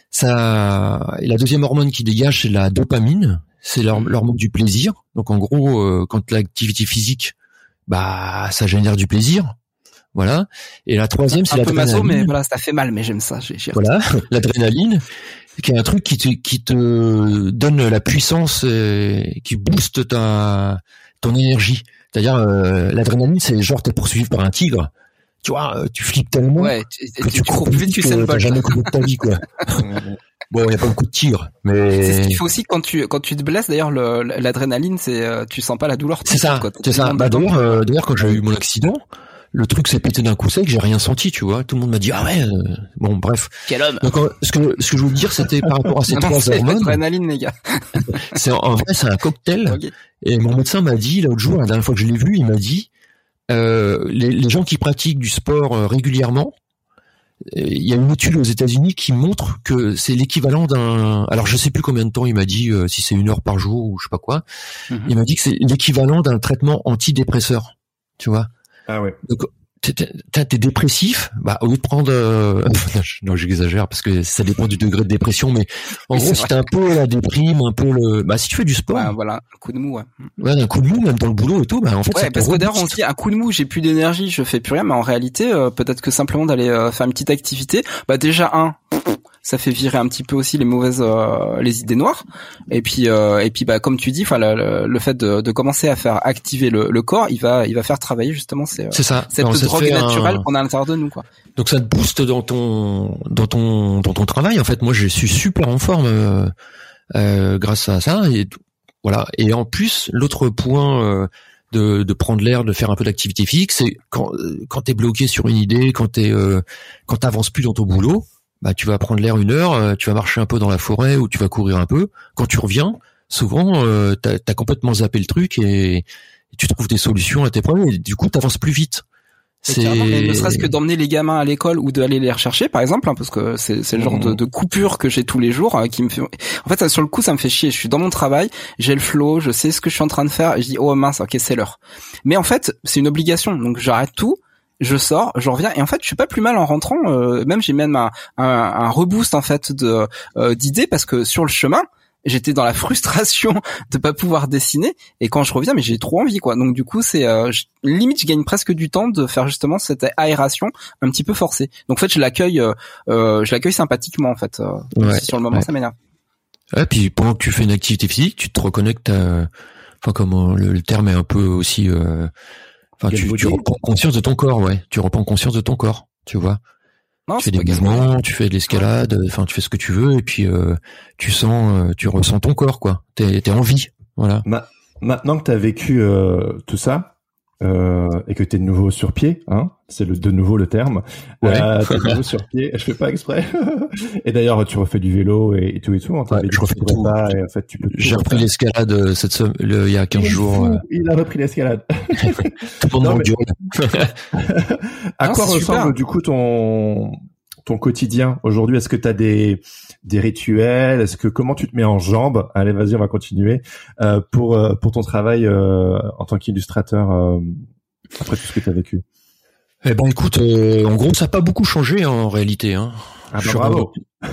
Ça et la deuxième hormone qui dégage c'est la dopamine, c'est l'hormone du plaisir. Donc en gros euh, quand l'activité physique bah ça génère du plaisir. Voilà. Et la troisième c'est l'adrénaline. mais voilà, ça fait mal mais j'aime ça, Voilà, l'adrénaline qui est un truc qui te qui te donne la puissance et qui booste ta ton énergie. C'est-à-dire euh, l'adrénaline, c'est genre t'es poursuivi par un tigre. Tu vois, euh, tu flippes tellement ouais, que tu, cours plus vite que tu t'as jamais couru de ta vie, quoi. bon, il y a pas beaucoup de tigres, mais c'est ce qu'il faut aussi quand tu quand tu te blesses. D'ailleurs, l'adrénaline, c'est euh, tu sens pas la douleur. C'est ça, c'est ça. Bah, d'ailleurs, d'ailleurs, quand j'ai eu mon accident, le truc s'est pété d'un coup sec, j'ai rien senti, tu vois. Tout le monde m'a dit ah ouais, bon bref. Quel homme. Donc ce que ce que je voulais dire, c'était par rapport à ces trois hormones. Les gars. c'est en vrai, c'est un cocktail. Et mon médecin m'a dit l'autre jour, la dernière fois que je l'ai vu, il m'a dit euh, les, les, gens qui pratiquent du sport euh, régulièrement, euh, il y a une étude aux États-Unis qui montre que c'est l'équivalent d'un. Alors je sais plus combien de temps il m'a dit, euh, si c'est une heure par jour ou je sais pas quoi. Mhm. Il m'a dit que c'est l'équivalent d'un traitement antidépresseur. Tu vois. Ah ouais. Donc t'es dépressif, bah au lieu de prendre, euh, non j'exagère parce que ça dépend du degré de dépression, mais en gros si t'as un peu la déprime, un peu le, bah si tu fais du sport, voilà, un coup de mou, ouais, ouais un coup de mou même dans le boulot et tout, bah en fait, ouais, parce que d'ailleurs on dit un coup de mou, j'ai plus d'énergie, je fais plus rien, mais en réalité euh, peut-être que simplement d'aller euh, faire une petite activité, bah déjà un, ça fait virer un petit peu aussi les mauvaises euh, les idées noires. Et puis euh, et puis bah comme tu dis enfin le, fait de, de, commencer à faire activer le, le, corps il va il va faire travailler justement ces, c'est ça. cette drogue naturelle qu'on a à l'intérieur de nous quoi. Donc ça te booste dans ton dans ton dans ton travail. En fait moi je suis super en forme euh, euh grâce à ça. Et voilà. Et en plus l'autre point de, de, prendre l'air, de faire un peu d'activité physique, c'est quand quand t'es bloqué sur une idée, quand t'es euh, quand t'avances plus dans ton boulot, bah tu vas prendre l'air une heure, euh, tu vas marcher un peu dans la forêt ou tu vas courir un peu. Quand tu reviens, souvent euh, t'as as complètement zappé le truc et, tu trouves des solutions à tes problèmes et du coup t'avances plus vite. C'est ne serait-ce que d'emmener les gamins à l'école ou d'aller les rechercher par exemple hein, parce que c'est le genre de, mmh. de, coupure que j'ai tous les jours hein, qui me fait en fait ça, sur le coup ça me fait chier je suis dans mon travail j'ai le flow je sais ce que je suis en train de faire et je dis oh mince ok c'est l'heure mais en fait c'est une obligation donc j'arrête tout je sors, je reviens et en fait je suis pas plus mal en rentrant. Euh, même j'ai même un, un, un, reboost en fait de euh, d'idées parce que sur le chemin j'étais dans la frustration de pas pouvoir dessiner et quand je reviens mais j'ai trop envie quoi. Donc du coup c'est euh, limite je gagne presque du temps de faire justement cette aération un petit peu forcée. Donc en fait je l'accueille euh, je l'accueille sympathiquement en fait. sur le moment ça m'énerve. Et puis pendant que tu fais une activité physique, tu te reconnectes à enfin comment le, le terme est un peu aussi Enfin, tu, tu reprends conscience de ton corps, ouais. Tu reprends conscience de ton corps, tu vois. tu fais des mouvements, tu fais de l'escalade, enfin tu fais ce que tu veux et puis euh, tu sens, euh, tu ressens ton corps quoi. T'es es en vie, voilà. maintenant que t'as vécu euh, tout ça, euh, et que t'es de nouveau sur pied, hein, c'est le de nouveau le terme. Ouais. Euh, t'es de nouveau sur pied. Je fais pas exprès. et d'ailleurs, tu refais du vélo et, tout et tout. Ouais, je refais tout. Pas, et en fait, tu peux. J'ai repris l'escalade euh, cette semaine, il y a 15 jours. Euh. Il a repris l'escalade. tout le monde À quoi ressemble du coup ton ton quotidien aujourd'hui Est-ce que tu as des des rituels Est-ce que comment tu te mets en jambes? Allez, vas-y, on va continuer euh, pour euh, pour ton travail euh, en tant qu'illustrateur euh, après tout ce que tu as vécu. Eh ben écoute, en gros, ça n'a pas beaucoup changé hein, en réalité. Hein. Ah ben, bravo.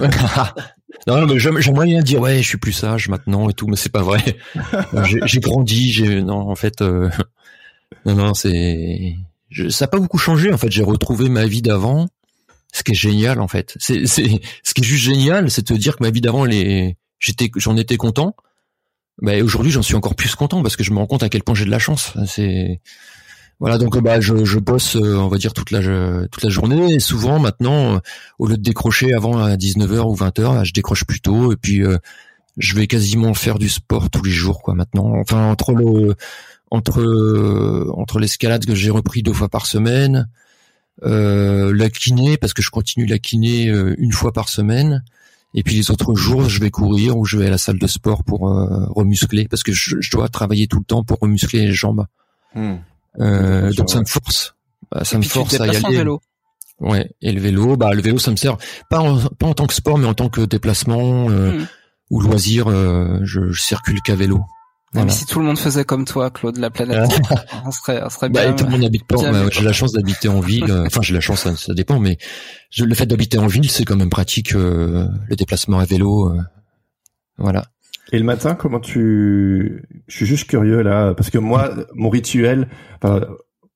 non, mais j'aimerais bien dire ouais, je suis plus sage maintenant et tout, mais c'est pas vrai. j'ai grandi, j'ai non en fait, non non c'est ça n'a pas beaucoup changé en fait. J'ai retrouvé ma vie d'avant ce qui est génial en fait. C'est c'est ce qui est juste génial, c'est de te dire que ma vie d'avant les j'étais j'en étais content. Bah, aujourd'hui, j'en suis encore plus content parce que je me rends compte à quel point j'ai de la chance. C'est voilà donc bah je, je bosse euh, on va dire toute la toute la journée et souvent maintenant euh, au lieu de décrocher avant à 19h ou 20h, je décroche plus tôt et puis euh, je vais quasiment faire du sport tous les jours quoi maintenant. Enfin entre le entre entre l'escalade que j'ai repris deux fois par semaine, euh, la kiné parce que je continue la kiné euh, une fois par semaine. Et puis les autres jours, je vais courir ou je vais à la salle de sport pour euh, remuscler parce que je, dois travailler tout le temps pour remuscler les jambes. Hmm. Euh, donc ça me force, bah, ça me force à y aller. Vélo. Ouais, et le vélo, bah le vélo, ça me sert pas en, pas en tant que sport, mais en tant que déplacement euh, hmm. ou loisir. je, je circule qu'à vélo. Voilà. si tout le monde faisait comme toi, Claude, la planète, on serait, on serait bah, bien. tout le monde habite pas. j'ai la chance d'habiter en ville. enfin, j'ai la chance, ça, dépend, mais le fait d'habiter en ville, c'est quand même pratique euh, le déplacement à vélo. Euh, voilà. Et le matin, comment tu Je suis juste curieux là, parce que moi, mon rituel, enfin,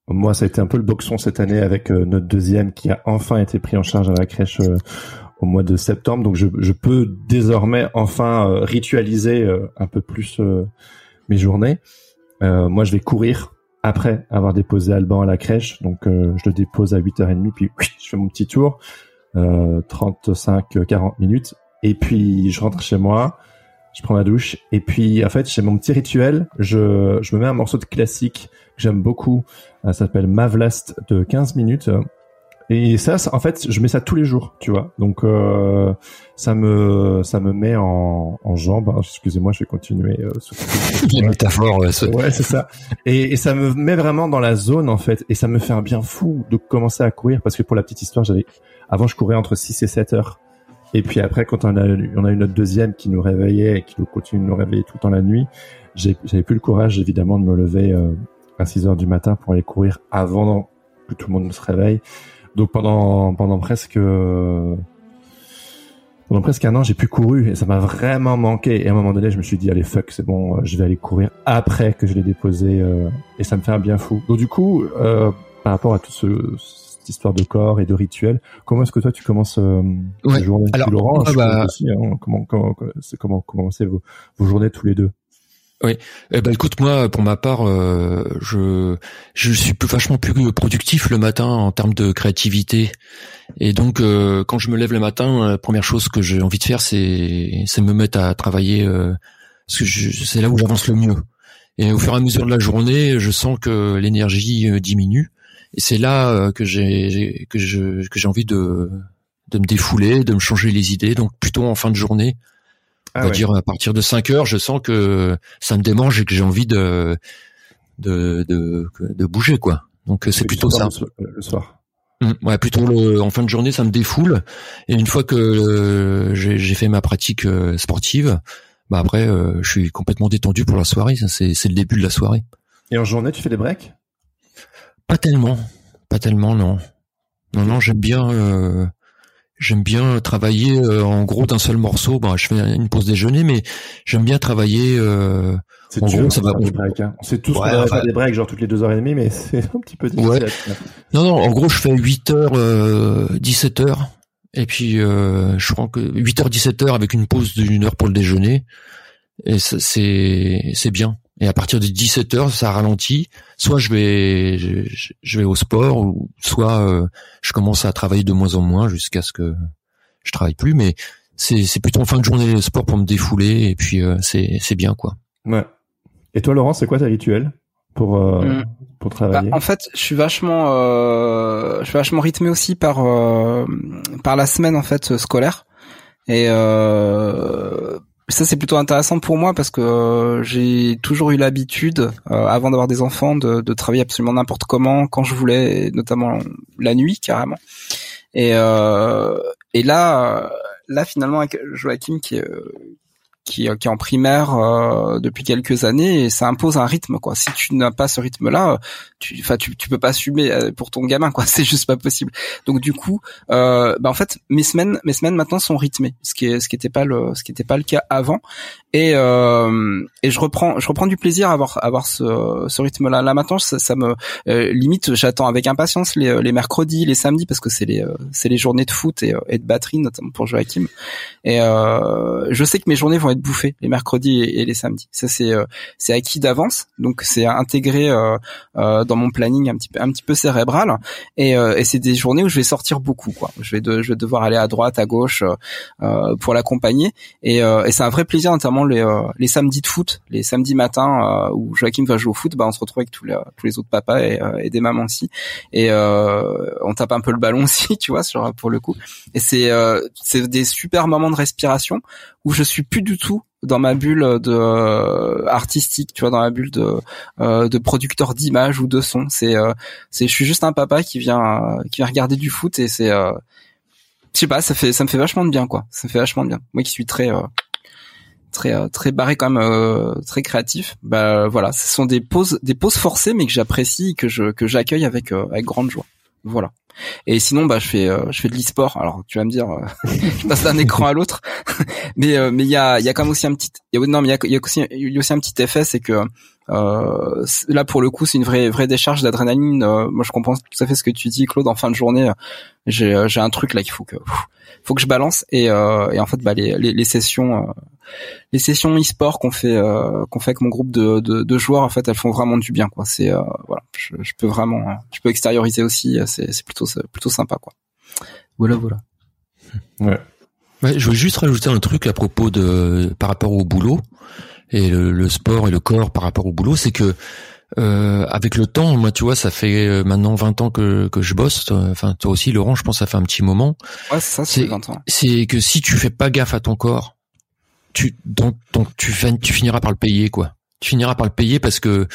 moi, ça a été un peu le boxon cette année avec euh, notre deuxième qui a enfin été pris en charge à la crèche au mois de septembre. Donc, je, je peux désormais enfin ritualiser un peu plus mes journées. Euh, moi, je vais courir après avoir déposé Alban à la crèche. Donc, euh, je le dépose à 8h30, puis je fais mon petit tour, euh, 35-40 minutes. Et puis, je rentre chez moi, je prends ma douche. Et puis, en fait, j'ai mon petit rituel. Je, je me mets un morceau de classique que j'aime beaucoup. Ça s'appelle Mavlast de 15 minutes. Et ça, en fait, je mets ça tous les jours, tu vois. Donc euh, ça me ça me met en, en jambe. Excusez-moi, je vais continuer. Euh, Les métaphores. Ouais, c'est ça. Et, et, ça me met vraiment dans la zone en fait. Et ça me fait un bien fou de commencer à courir parce que pour la petite histoire, j'avais avant je courais entre 6 et 7 heures. Et puis après, quand on a, on a eu notre deuxième qui nous réveillait et qui nous continue de nous réveiller tout le temps la nuit, j'avais plus le courage évidemment de me lever euh, à 6 heures du matin pour aller courir avant que tout le monde se réveille. Donc pendant pendant presque pendant presque un an, j'ai plus couru et ça m'a vraiment manqué. Et à un moment donné, je me suis dit allez fuck, c'est bon, je vais aller courir après que je l'ai déposé euh, et ça me fait un bien fou. Donc du coup, euh, par rapport à toute cette histoire de corps et de rituel, comment est-ce que toi tu commences euh, ouais. journée Alors, Laurent, bah... aussi, hein, comment comment comment comment vos, vos journées tous les deux? Oui, eh ben écoute moi pour ma part euh, je je suis plus, vachement plus productif le matin en termes de créativité. Et donc euh, quand je me lève le matin la première chose que j'ai envie de faire c'est c'est me mettre à travailler euh, parce que c'est là où j'avance le mieux. Et au fur et à mesure de la journée je sens que l'énergie diminue. Et c'est là que j'ai que je que j'ai envie de de me défouler de me changer les idées. Donc plutôt en fin de journée on ah va dire à partir de 5 heures, je sens que ça me démange et que j'ai envie de de, de de bouger quoi. Donc c'est plutôt ça. Le soir. Mmh, ouais, plutôt le, en fin de journée, ça me défoule. Et une fois que euh, j'ai fait ma pratique euh, sportive, bah après, euh, je suis complètement détendu pour la soirée. C'est c'est le début de la soirée. Et en journée, tu fais des breaks? Pas tellement, pas tellement, non. Non, non, j'aime bien. J'aime bien travailler euh, en gros d'un seul morceau. Bon, je fais une pause déjeuner, mais j'aime bien travailler. Euh, c'est dur, gros, ça va. Des breaks, hein. On sait tous qu'on va faire des breaks genre toutes les deux heures et demie, mais c'est un petit peu difficile. Non, non. En gros, je fais 8 heures, euh, 17 heures, et puis euh, je crois que 8 heures, 17 heures avec une pause d'une heure pour le déjeuner. Et c'est c'est bien. Et à partir de 17 heures, ça ralentit. Soit je vais, je, vais au sport, ou soit euh, je commence à travailler de moins en moins jusqu'à ce que je travaille plus. Mais c'est, c'est plutôt en fin de journée le sport pour me défouler et puis euh, c'est, c'est bien quoi. Ouais. Et toi, Laurent, c'est quoi ta rituel pour euh, mm. pour travailler bah, En fait, je suis vachement, je suis vachement rythmé aussi par par la semaine en fait scolaire. Et ça c'est plutôt intéressant pour moi parce que euh, j'ai toujours eu l'habitude, euh, avant d'avoir des enfants, de, de travailler absolument n'importe comment, quand je voulais, notamment la nuit carrément. Et, euh, et là, là finalement avec Joachim qui, qui, qui est en primaire euh, depuis quelques années et ça impose un rythme quoi. Si tu n'as pas ce rythme là, tu enfin tu, tu peux pas assumer euh, pour ton gamin quoi, c'est juste pas possible. Donc du coup euh, bah en fait mes semaines mes semaines maintenant sont rythmées, ce qui est ce qui était pas le ce qui était pas le cas avant et euh, et je reprends je reprends du plaisir à avoir à avoir ce, ce rythme là là maintenant ça, ça me euh, limite j'attends avec impatience les, les mercredis les samedis parce que c'est les c'est les journées de foot et, et de batterie notamment pour Joachim et je sais que mes journées vont être bouffé les mercredis et, les samedis. Ça c'est c'est acquis d'avance, donc c'est intégré dans mon planning un petit peu un petit peu cérébral et, et c'est des journées où je vais sortir beaucoup quoi. Je vais de, je vais devoir aller à droite, à gauche pour l'accompagner et, et c'est un vrai plaisir notamment les les samedis de foot, les samedis matins où Joachim va jouer au foot, bah on se retrouve avec tous les tous les autres papas et, et des mamans aussi et on tape un peu le ballon aussi, tu vois, sur pour le coup. Et c'est c'est des super moments de respiration où je suis plus du tout dans ma bulle de euh, artistique, tu vois, dans ma bulle de euh, de producteur d'images ou de son. C'est euh, c'est je suis juste un papa qui vient qui vient regarder du foot et c'est je sais pas, ça fait ça me fait vachement de bien quoi. Ça me fait vachement de bien. Moi qui suis très très très barré quand même très créatif bah voilà ce sont des pauses des pauses forcées mais que j'apprécie que je que j'accueille avec avec grande joie voilà et sinon, bah, je fais, euh, je fais de l'e-sport. Alors, tu vas me dire, euh, je passe d'un écran à l'autre, mais euh, mais il y a, il y a quand même aussi un petit, y a, non, mais il y a, y a, aussi, il y a aussi un petit effet, c'est que là, pour le coup, c'est une vraie, vraie décharge d'adrénaline. moi, je comprends tout à fait ce que tu dis, Claude. En fin de journée, j'ai, j'ai un truc là qu'il faut que, faut que je balance. Et, et en fait, bah, les, les, les sessions les sessions e-sport qu'on fait euh, qu'on fait avec mon groupe de, de, de, joueurs en fait elles font vraiment du bien quoi c'est euh, voilà je, je, peux vraiment je peux extérioriser aussi c'est c'est plutôt plutôt sympa quoi voilà voilà ouais. ouais je veux juste rajouter un truc à propos de par rapport au boulot et le, le sport et le corps par rapport au boulot c'est que euh, avec le temps, moi, tu vois, ça fait euh, maintenant 20 ans que, que je bosse. Enfin, toi aussi, Laurent, je pense, ça fait un petit moment. Ouais, ça, c'est 20 ans. C'est que si tu fais pas gaffe à ton corps, tu donc, donc tu, tu finiras par le payer quoi. Tu finiras par le payer parce que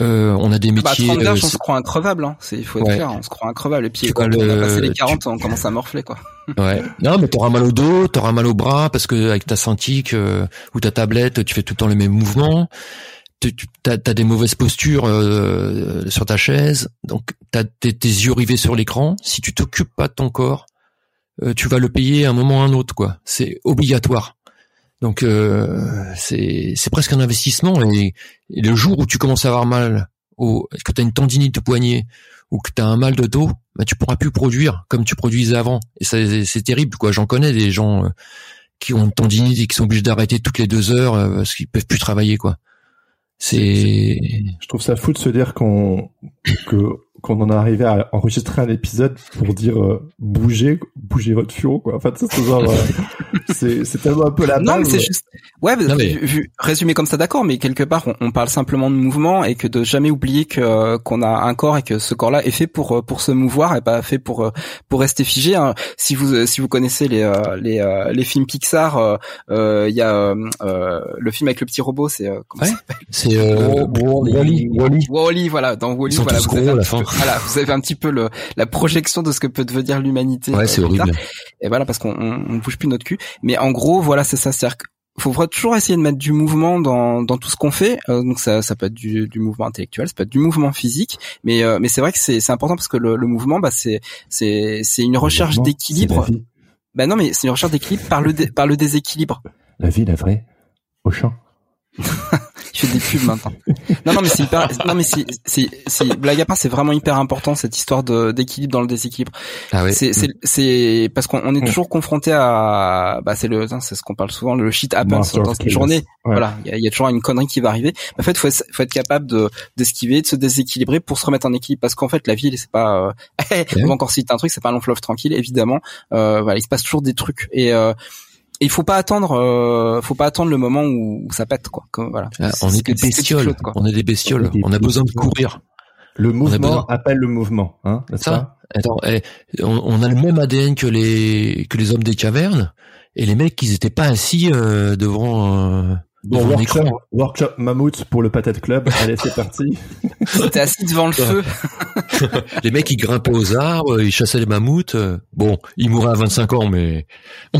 euh, on a des bah, métiers. Bah, 30 euh, on se croit increvable. Hein. C'est il faut être clair, on se croit increvable. Et puis quand on a passé les 40, on commence à morfler quoi. Ouais. Non, mais t'auras mal au dos, t'auras mal au bras parce que avec ta cintique euh, ou ta tablette, tu fais tout le temps les mêmes mouvements. Tu as, des mauvaises postures euh, sur ta chaise, donc t'as tes, tes yeux rivés sur l'écran. Si tu t'occupes pas de ton corps, euh, tu vas le payer à un moment ou à un autre, quoi. C'est obligatoire. Donc euh, c'est presque un investissement et, le jour où tu commences à avoir mal, au, que tu as une tendinite de poignet ou que tu as un mal de dos, bah, tu pourras plus produire comme tu produisais avant. Et c'est terrible, quoi. J'en connais des gens euh, qui ont une tendinite et qui sont obligés d'arrêter toutes les deux heures euh, parce qu'ils peuvent plus travailler, quoi. C'est. Je trouve ça fou de se dire qu'on que qu'on en est arrivé à enregistrer un épisode pour dire euh, bougez, bougez votre fion quoi. En fait, c'est genre, euh, c'est c'est tellement un peu la Non, mais c'est juste. Ouais, vu, résumé comme ça, d'accord, mais quelque part, on, on, parle simplement de mouvement et que de jamais oublier que qu'on a un corps et que ce corps-là est fait pour pour se mouvoir et pas fait pour pour rester figé. Hein. Si vous si vous connaissez les les les films Pixar, il y a le film avec le petit robot, c'est comment ça C'est Wally. Wally. Wally, voilà. Dans Wally, voilà. Vous la fin voilà, vous avez un petit peu le, la projection de ce que peut devenir l'humanité. Ouais, c'est horrible. Et voilà, parce qu'on on, bouge plus notre cul. Mais en gros, voilà, c'est ça. C'est-à-dire faut toujours essayer de mettre du mouvement dans, dans tout ce qu'on fait. Euh, donc ça, ça peut être du, du mouvement intellectuel, ça peut être du mouvement physique, mais euh, mais c'est vrai que c'est c'est important parce que le, le mouvement, bah c'est c'est c'est une recherche d'équilibre. Bah non, mais c'est une recherche d'équilibre par le par le déséquilibre. La vie, la vraie, au champ. Il fait des pubs maintenant. Non, non, mais c'est hyper, non, mais c'est, c'est, c'est, blague à part, c'est vraiment hyper important, cette histoire de, d'équilibre dans le déséquilibre. Ah oui. C'est, c'est, c'est, parce qu'on est mm. toujours confronté à, bah, c'est le, c'est ce qu'on parle souvent, le shit happens dans une journée. Voilà. Il y a, toujours une connerie qui va arriver. En fait, faut être, faut être capable de, d'esquiver, de se déséquilibrer pour se remettre en équilibre. Parce qu'en fait, la vie, c'est pas, euh... on va encore citer un truc, c'est pas un long fleuve tranquille, évidemment. Euh, voilà, il se passe toujours des trucs. Et, euh, il faut pas attendre, euh, faut pas attendre le moment où, ça pète quoi. Comme, voilà. Ah, on est, des bestioles. on est des bestioles. On, a besoin de courir. Le mouvement appelle le mouvement, hein, ça, Attends, eh, on, a le même ADN que les que les hommes des cavernes et les mecs, ils étaient pas assis euh, devant. Euh, Bon, workshop, workshop mammouth pour le patate club. Allez, c'est parti. T'es assis devant le feu. les mecs, ils grimpaient aux arbres, ils chassaient les mammouths. Bon, ils mouraient à 25 ans, mais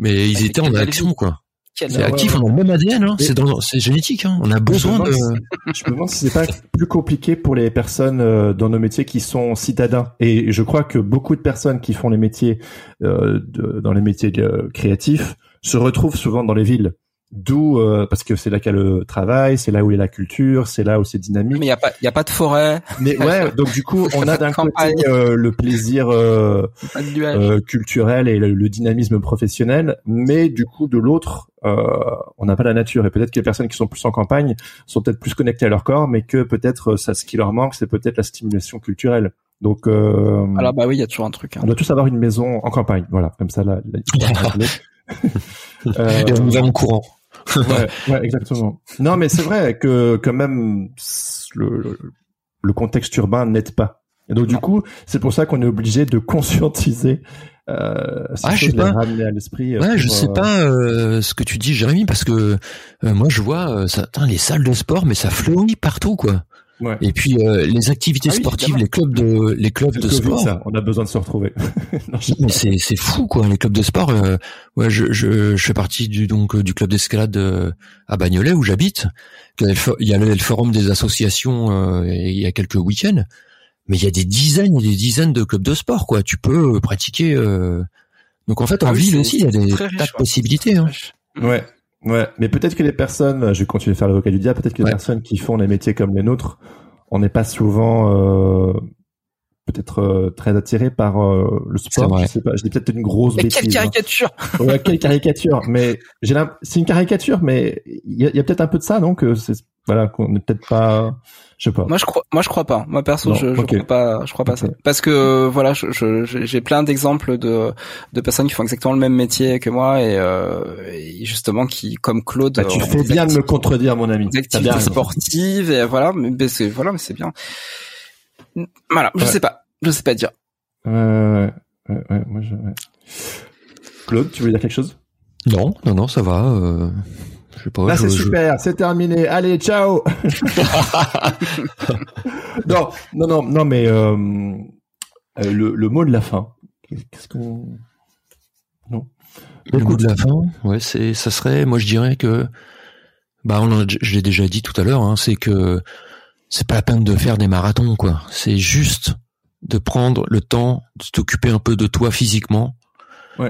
mais ils étaient en action, quoi. C'est actif, on a le même ADN, hein. c'est dans, c'est génétique, hein. on a besoin de. je me demande si c'est pas plus compliqué pour les personnes euh, dans nos métiers qui sont citadins. Et je crois que beaucoup de personnes qui font les métiers euh, de, dans les métiers créatifs se retrouvent souvent dans les villes. D'où euh, parce que c'est là qu'il y a le travail, c'est là où est la culture, c'est là où c'est dynamique. Mais il y a pas il y a pas de forêt. Mais ouais, donc du coup, on a d'un côté euh, le plaisir euh, euh, culturel et le, dynamisme professionnel, mais du coup de l'autre, on n'a pas la nature et peut-être que les personnes qui sont plus en campagne sont peut-être plus connectées à leur corps, mais que peut-être ça ce qui leur manque, c'est peut-être la stimulation culturelle. Donc alors bah oui, il y a toujours un truc. Hein. On doit tous avoir une maison en campagne, voilà, comme ça là. euh, et nous allons courant ouais, ouais, exactement. Non, mais c'est vrai que quand même le, le contexte urbain n'aide pas. Et donc du coup, c'est pour ça qu'on est obligé de conscientiser euh, ah, je sais pas. à l'esprit. Euh, ouais, je sais euh, pas euh, ce que tu dis, Jérémy, parce que euh, moi je vois ça, les salles de sport, mais ça fleurit partout, quoi. Et puis euh, les activités ah sportives, les clubs de les clubs de sport. Ça, on a besoin de se retrouver. mais c'est c'est fou quoi, les clubs de sport. Euh, ouais, je, je, je fais partie du donc du club d'escalade euh, à Bagnolet où j'habite. Il y a le, forum des associations euh, il y a quelques week-ends, mais il y a des dizaines et des dizaines de clubs de sport quoi. Tu peux pratiquer. Donc en fait en ah ville aussi il y a des tas de possibilités. Hein. Ouais. Ouais, mais peut-être que les personnes, je vais continuer à faire l'avocat du diable, peut-être que les personnes qui font des métiers comme les nôtres, on n'est pas souvent euh, peut-être euh, très attiré par euh, le sport. Je sais pas, dis peut-être une grosse mais bêtise. Quelle hein. caricature Ouais, quelle caricature Mais j'ai c'est une caricature, mais il y a, peut-être un peu de ça, donc c'est voilà qu'on n'est peut-être pas je sais pas. Moi je crois moi je crois pas. Moi perso je, je crois pas je crois pas ça. Parce que voilà, je, j'ai plein d'exemples de de personnes qui font exactement le même métier que moi et, euh, et justement qui comme Claude bah, tu fais bien de me contredire mon ami. Des activités sportives et voilà mais c'est voilà mais c'est bien. Voilà, je sais pas. Je sais pas dire. Euh, ouais, ouais, moi je Claude, tu veux dire quelque chose? Non, non non, ça va euh... Là, c'est super, c'est terminé. Allez, ciao. non, non, non, non, mais euh, euh, le, le, mot de la fin. Qu'est-ce qu'on non? Le mot de la fin, ouais, c'est, ça serait, moi, je dirais que, bah, on je l'ai déjà dit tout à l'heure, hein, c'est que c'est pas la peine de faire des marathons, quoi. C'est juste de prendre le temps de t'occuper un peu de toi physiquement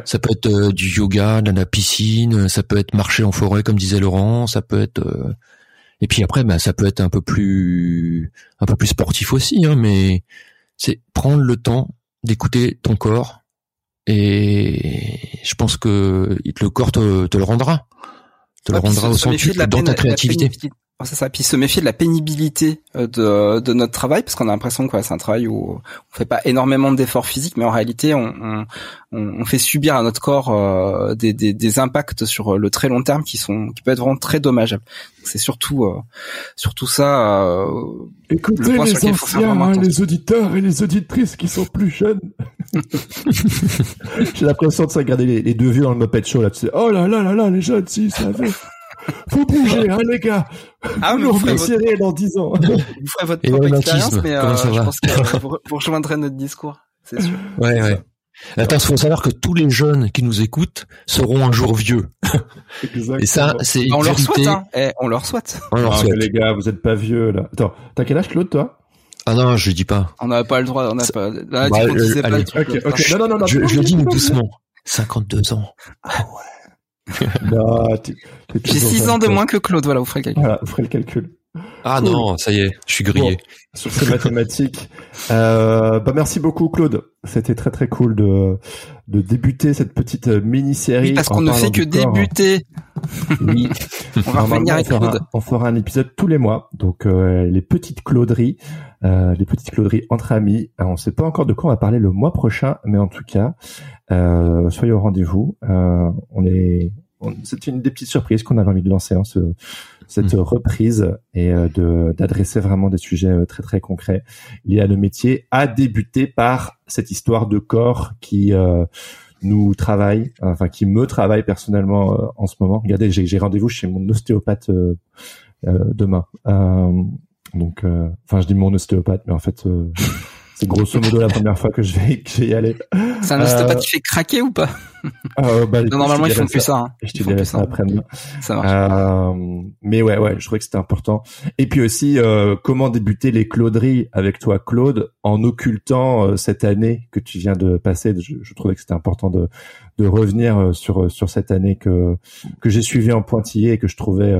ça peut être euh, du yoga, de la piscine, ça peut être marcher en forêt comme disait Laurent, ça peut être euh, et puis après bah ça peut être un peu plus un peu plus sportif aussi hein, mais c'est prendre le temps d'écouter ton corps et je pense que le corps te, te le rendra. Te le rendra au centuple dans ta créativité c'est ça. Puis se méfier de la pénibilité euh, de, de notre travail, parce qu'on a l'impression que c'est un travail où on fait pas énormément d'efforts physiques, mais en réalité, on, on, on fait subir à notre corps euh, des, des, des, impacts sur le très long terme qui sont qui peuvent être vraiment très dommageables. C'est surtout euh, surtout ça. Euh, Écoutez les anciens, hein, les auditeurs et les auditrices qui sont plus jeunes. J'ai l'impression de regarder les, les, deux vieux dans le Muppet Show là. Tu sais, oh là là là là, les jeunes, si, ça va. Faut bouger, hein, les gars. Ah, vous, vous votre... dans 10 ans. Vous ferez votre propre expérience, mais euh, je pense que vous, vous rejoindrez notre discours, c'est sûr. Ouais, ouais. Attends, il faut savoir que tous les jeunes qui nous écoutent seront un jour vieux. Exactement. Et ça, c'est on leur souhaite. Hein. Eh, on leur souhaite. On leur ah, souhaite. les gars, vous êtes pas vieux là. Attends, t'as quel âge Claude toi? Ah non, je dis pas. On n'a pas le droit, on n'a pas. Là, bah, euh, pas le truc, okay, okay. Non, non, non, je, je le dis doucement. 52 ans. Ah ouais. J'ai 6 ans de moins que Claude, voilà, vous ferez le calcul. Voilà, vous ferez le calcul. Ah non, ça y est, je suis grillé. sur ces mathématiques. Euh, bah merci beaucoup Claude. C'était très très cool de de débuter cette petite euh, mini-série. Oui, parce qu'on ne fait que débuter. Oui. on va revenir avec Claude. On fera un épisode tous les mois. Donc euh, les petites clauderies, euh, les petites clauderies entre amis. on ne sait pas encore de quoi on va parler le mois prochain, mais en tout cas, euh, soyez au rendez-vous. Euh, on est c'est une des petites surprises qu'on avait envie de lancer, hein, ce, cette mmh. reprise et euh, de d'adresser vraiment des sujets euh, très très concrets liés à le métier, à débuter par cette histoire de corps qui euh, nous travaille, enfin qui me travaille personnellement en ce moment. Regardez, j'ai rendez-vous chez mon ostéopathe demain. Donc, enfin, je dis mon ostéopathe, mais en fait C'est grosso modo la première fois que je vais, que je vais y aller. C'est un ostéopathe euh... qui fait craquer ou pas? Euh, bah, non, Normalement, ils font plus ça. Hein. Je te dirai ça après-demain. Ça marche. Euh, mais ouais, ouais, je trouvais que c'était important. Et puis aussi, euh, comment débuter les Clauderies avec toi, Claude, en occultant euh, cette année que tu viens de passer. Je, je trouvais que c'était important de, de revenir euh, sur sur cette année que que j'ai suivie en pointillé et que je trouvais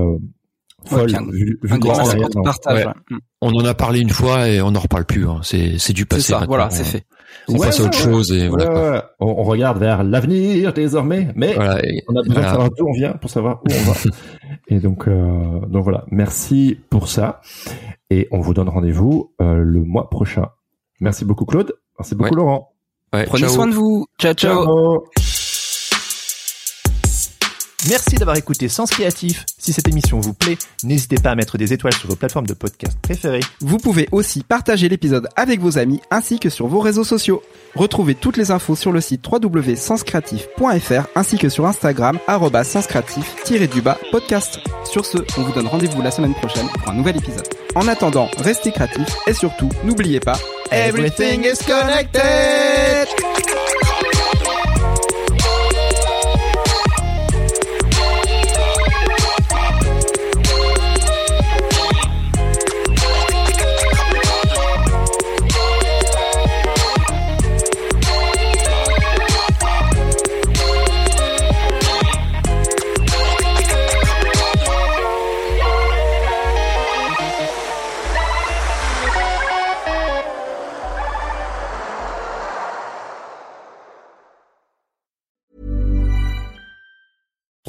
folle, un- vu, vu Un grand de partage. Ouais. Mm. On en a parlé une fois et on n'en reparle plus. hein. C'est c'est du C'est passé. ça. Voilà, c'est fait. On Ouais, passe à autre ouais, chose et voilà. quoi. on, on regarde vers l'avenir désormais, mais Voilà, et- on a besoin voilà. de savoir d'où on vient pour savoir où on va. et donc, euh, donc voilà. Merci pour ça. Et on vous donne rendez-vous euh, le mois prochain. Merci beaucoup Claude. Merci beaucoup Ouais. Laurent. Ouais, Prenez ciao. soin de vous. Ciao, ciao. Ciao. Merci d'avoir écouté Sens Créatif. Si cette émission vous plaît, n'hésitez pas à mettre des étoiles sur vos plateformes de podcast préférées. Vous pouvez aussi partager l'épisode avec vos amis ainsi que sur vos réseaux sociaux. Retrouvez toutes les infos sur le site www.senscreatif.fr ainsi que sur Instagram senscreatif-du-bas podcast. Sur ce, on vous donne rendez-vous la semaine prochaine pour un nouvel épisode. En attendant, restez créatifs et surtout, n'oubliez pas, Everything is connected!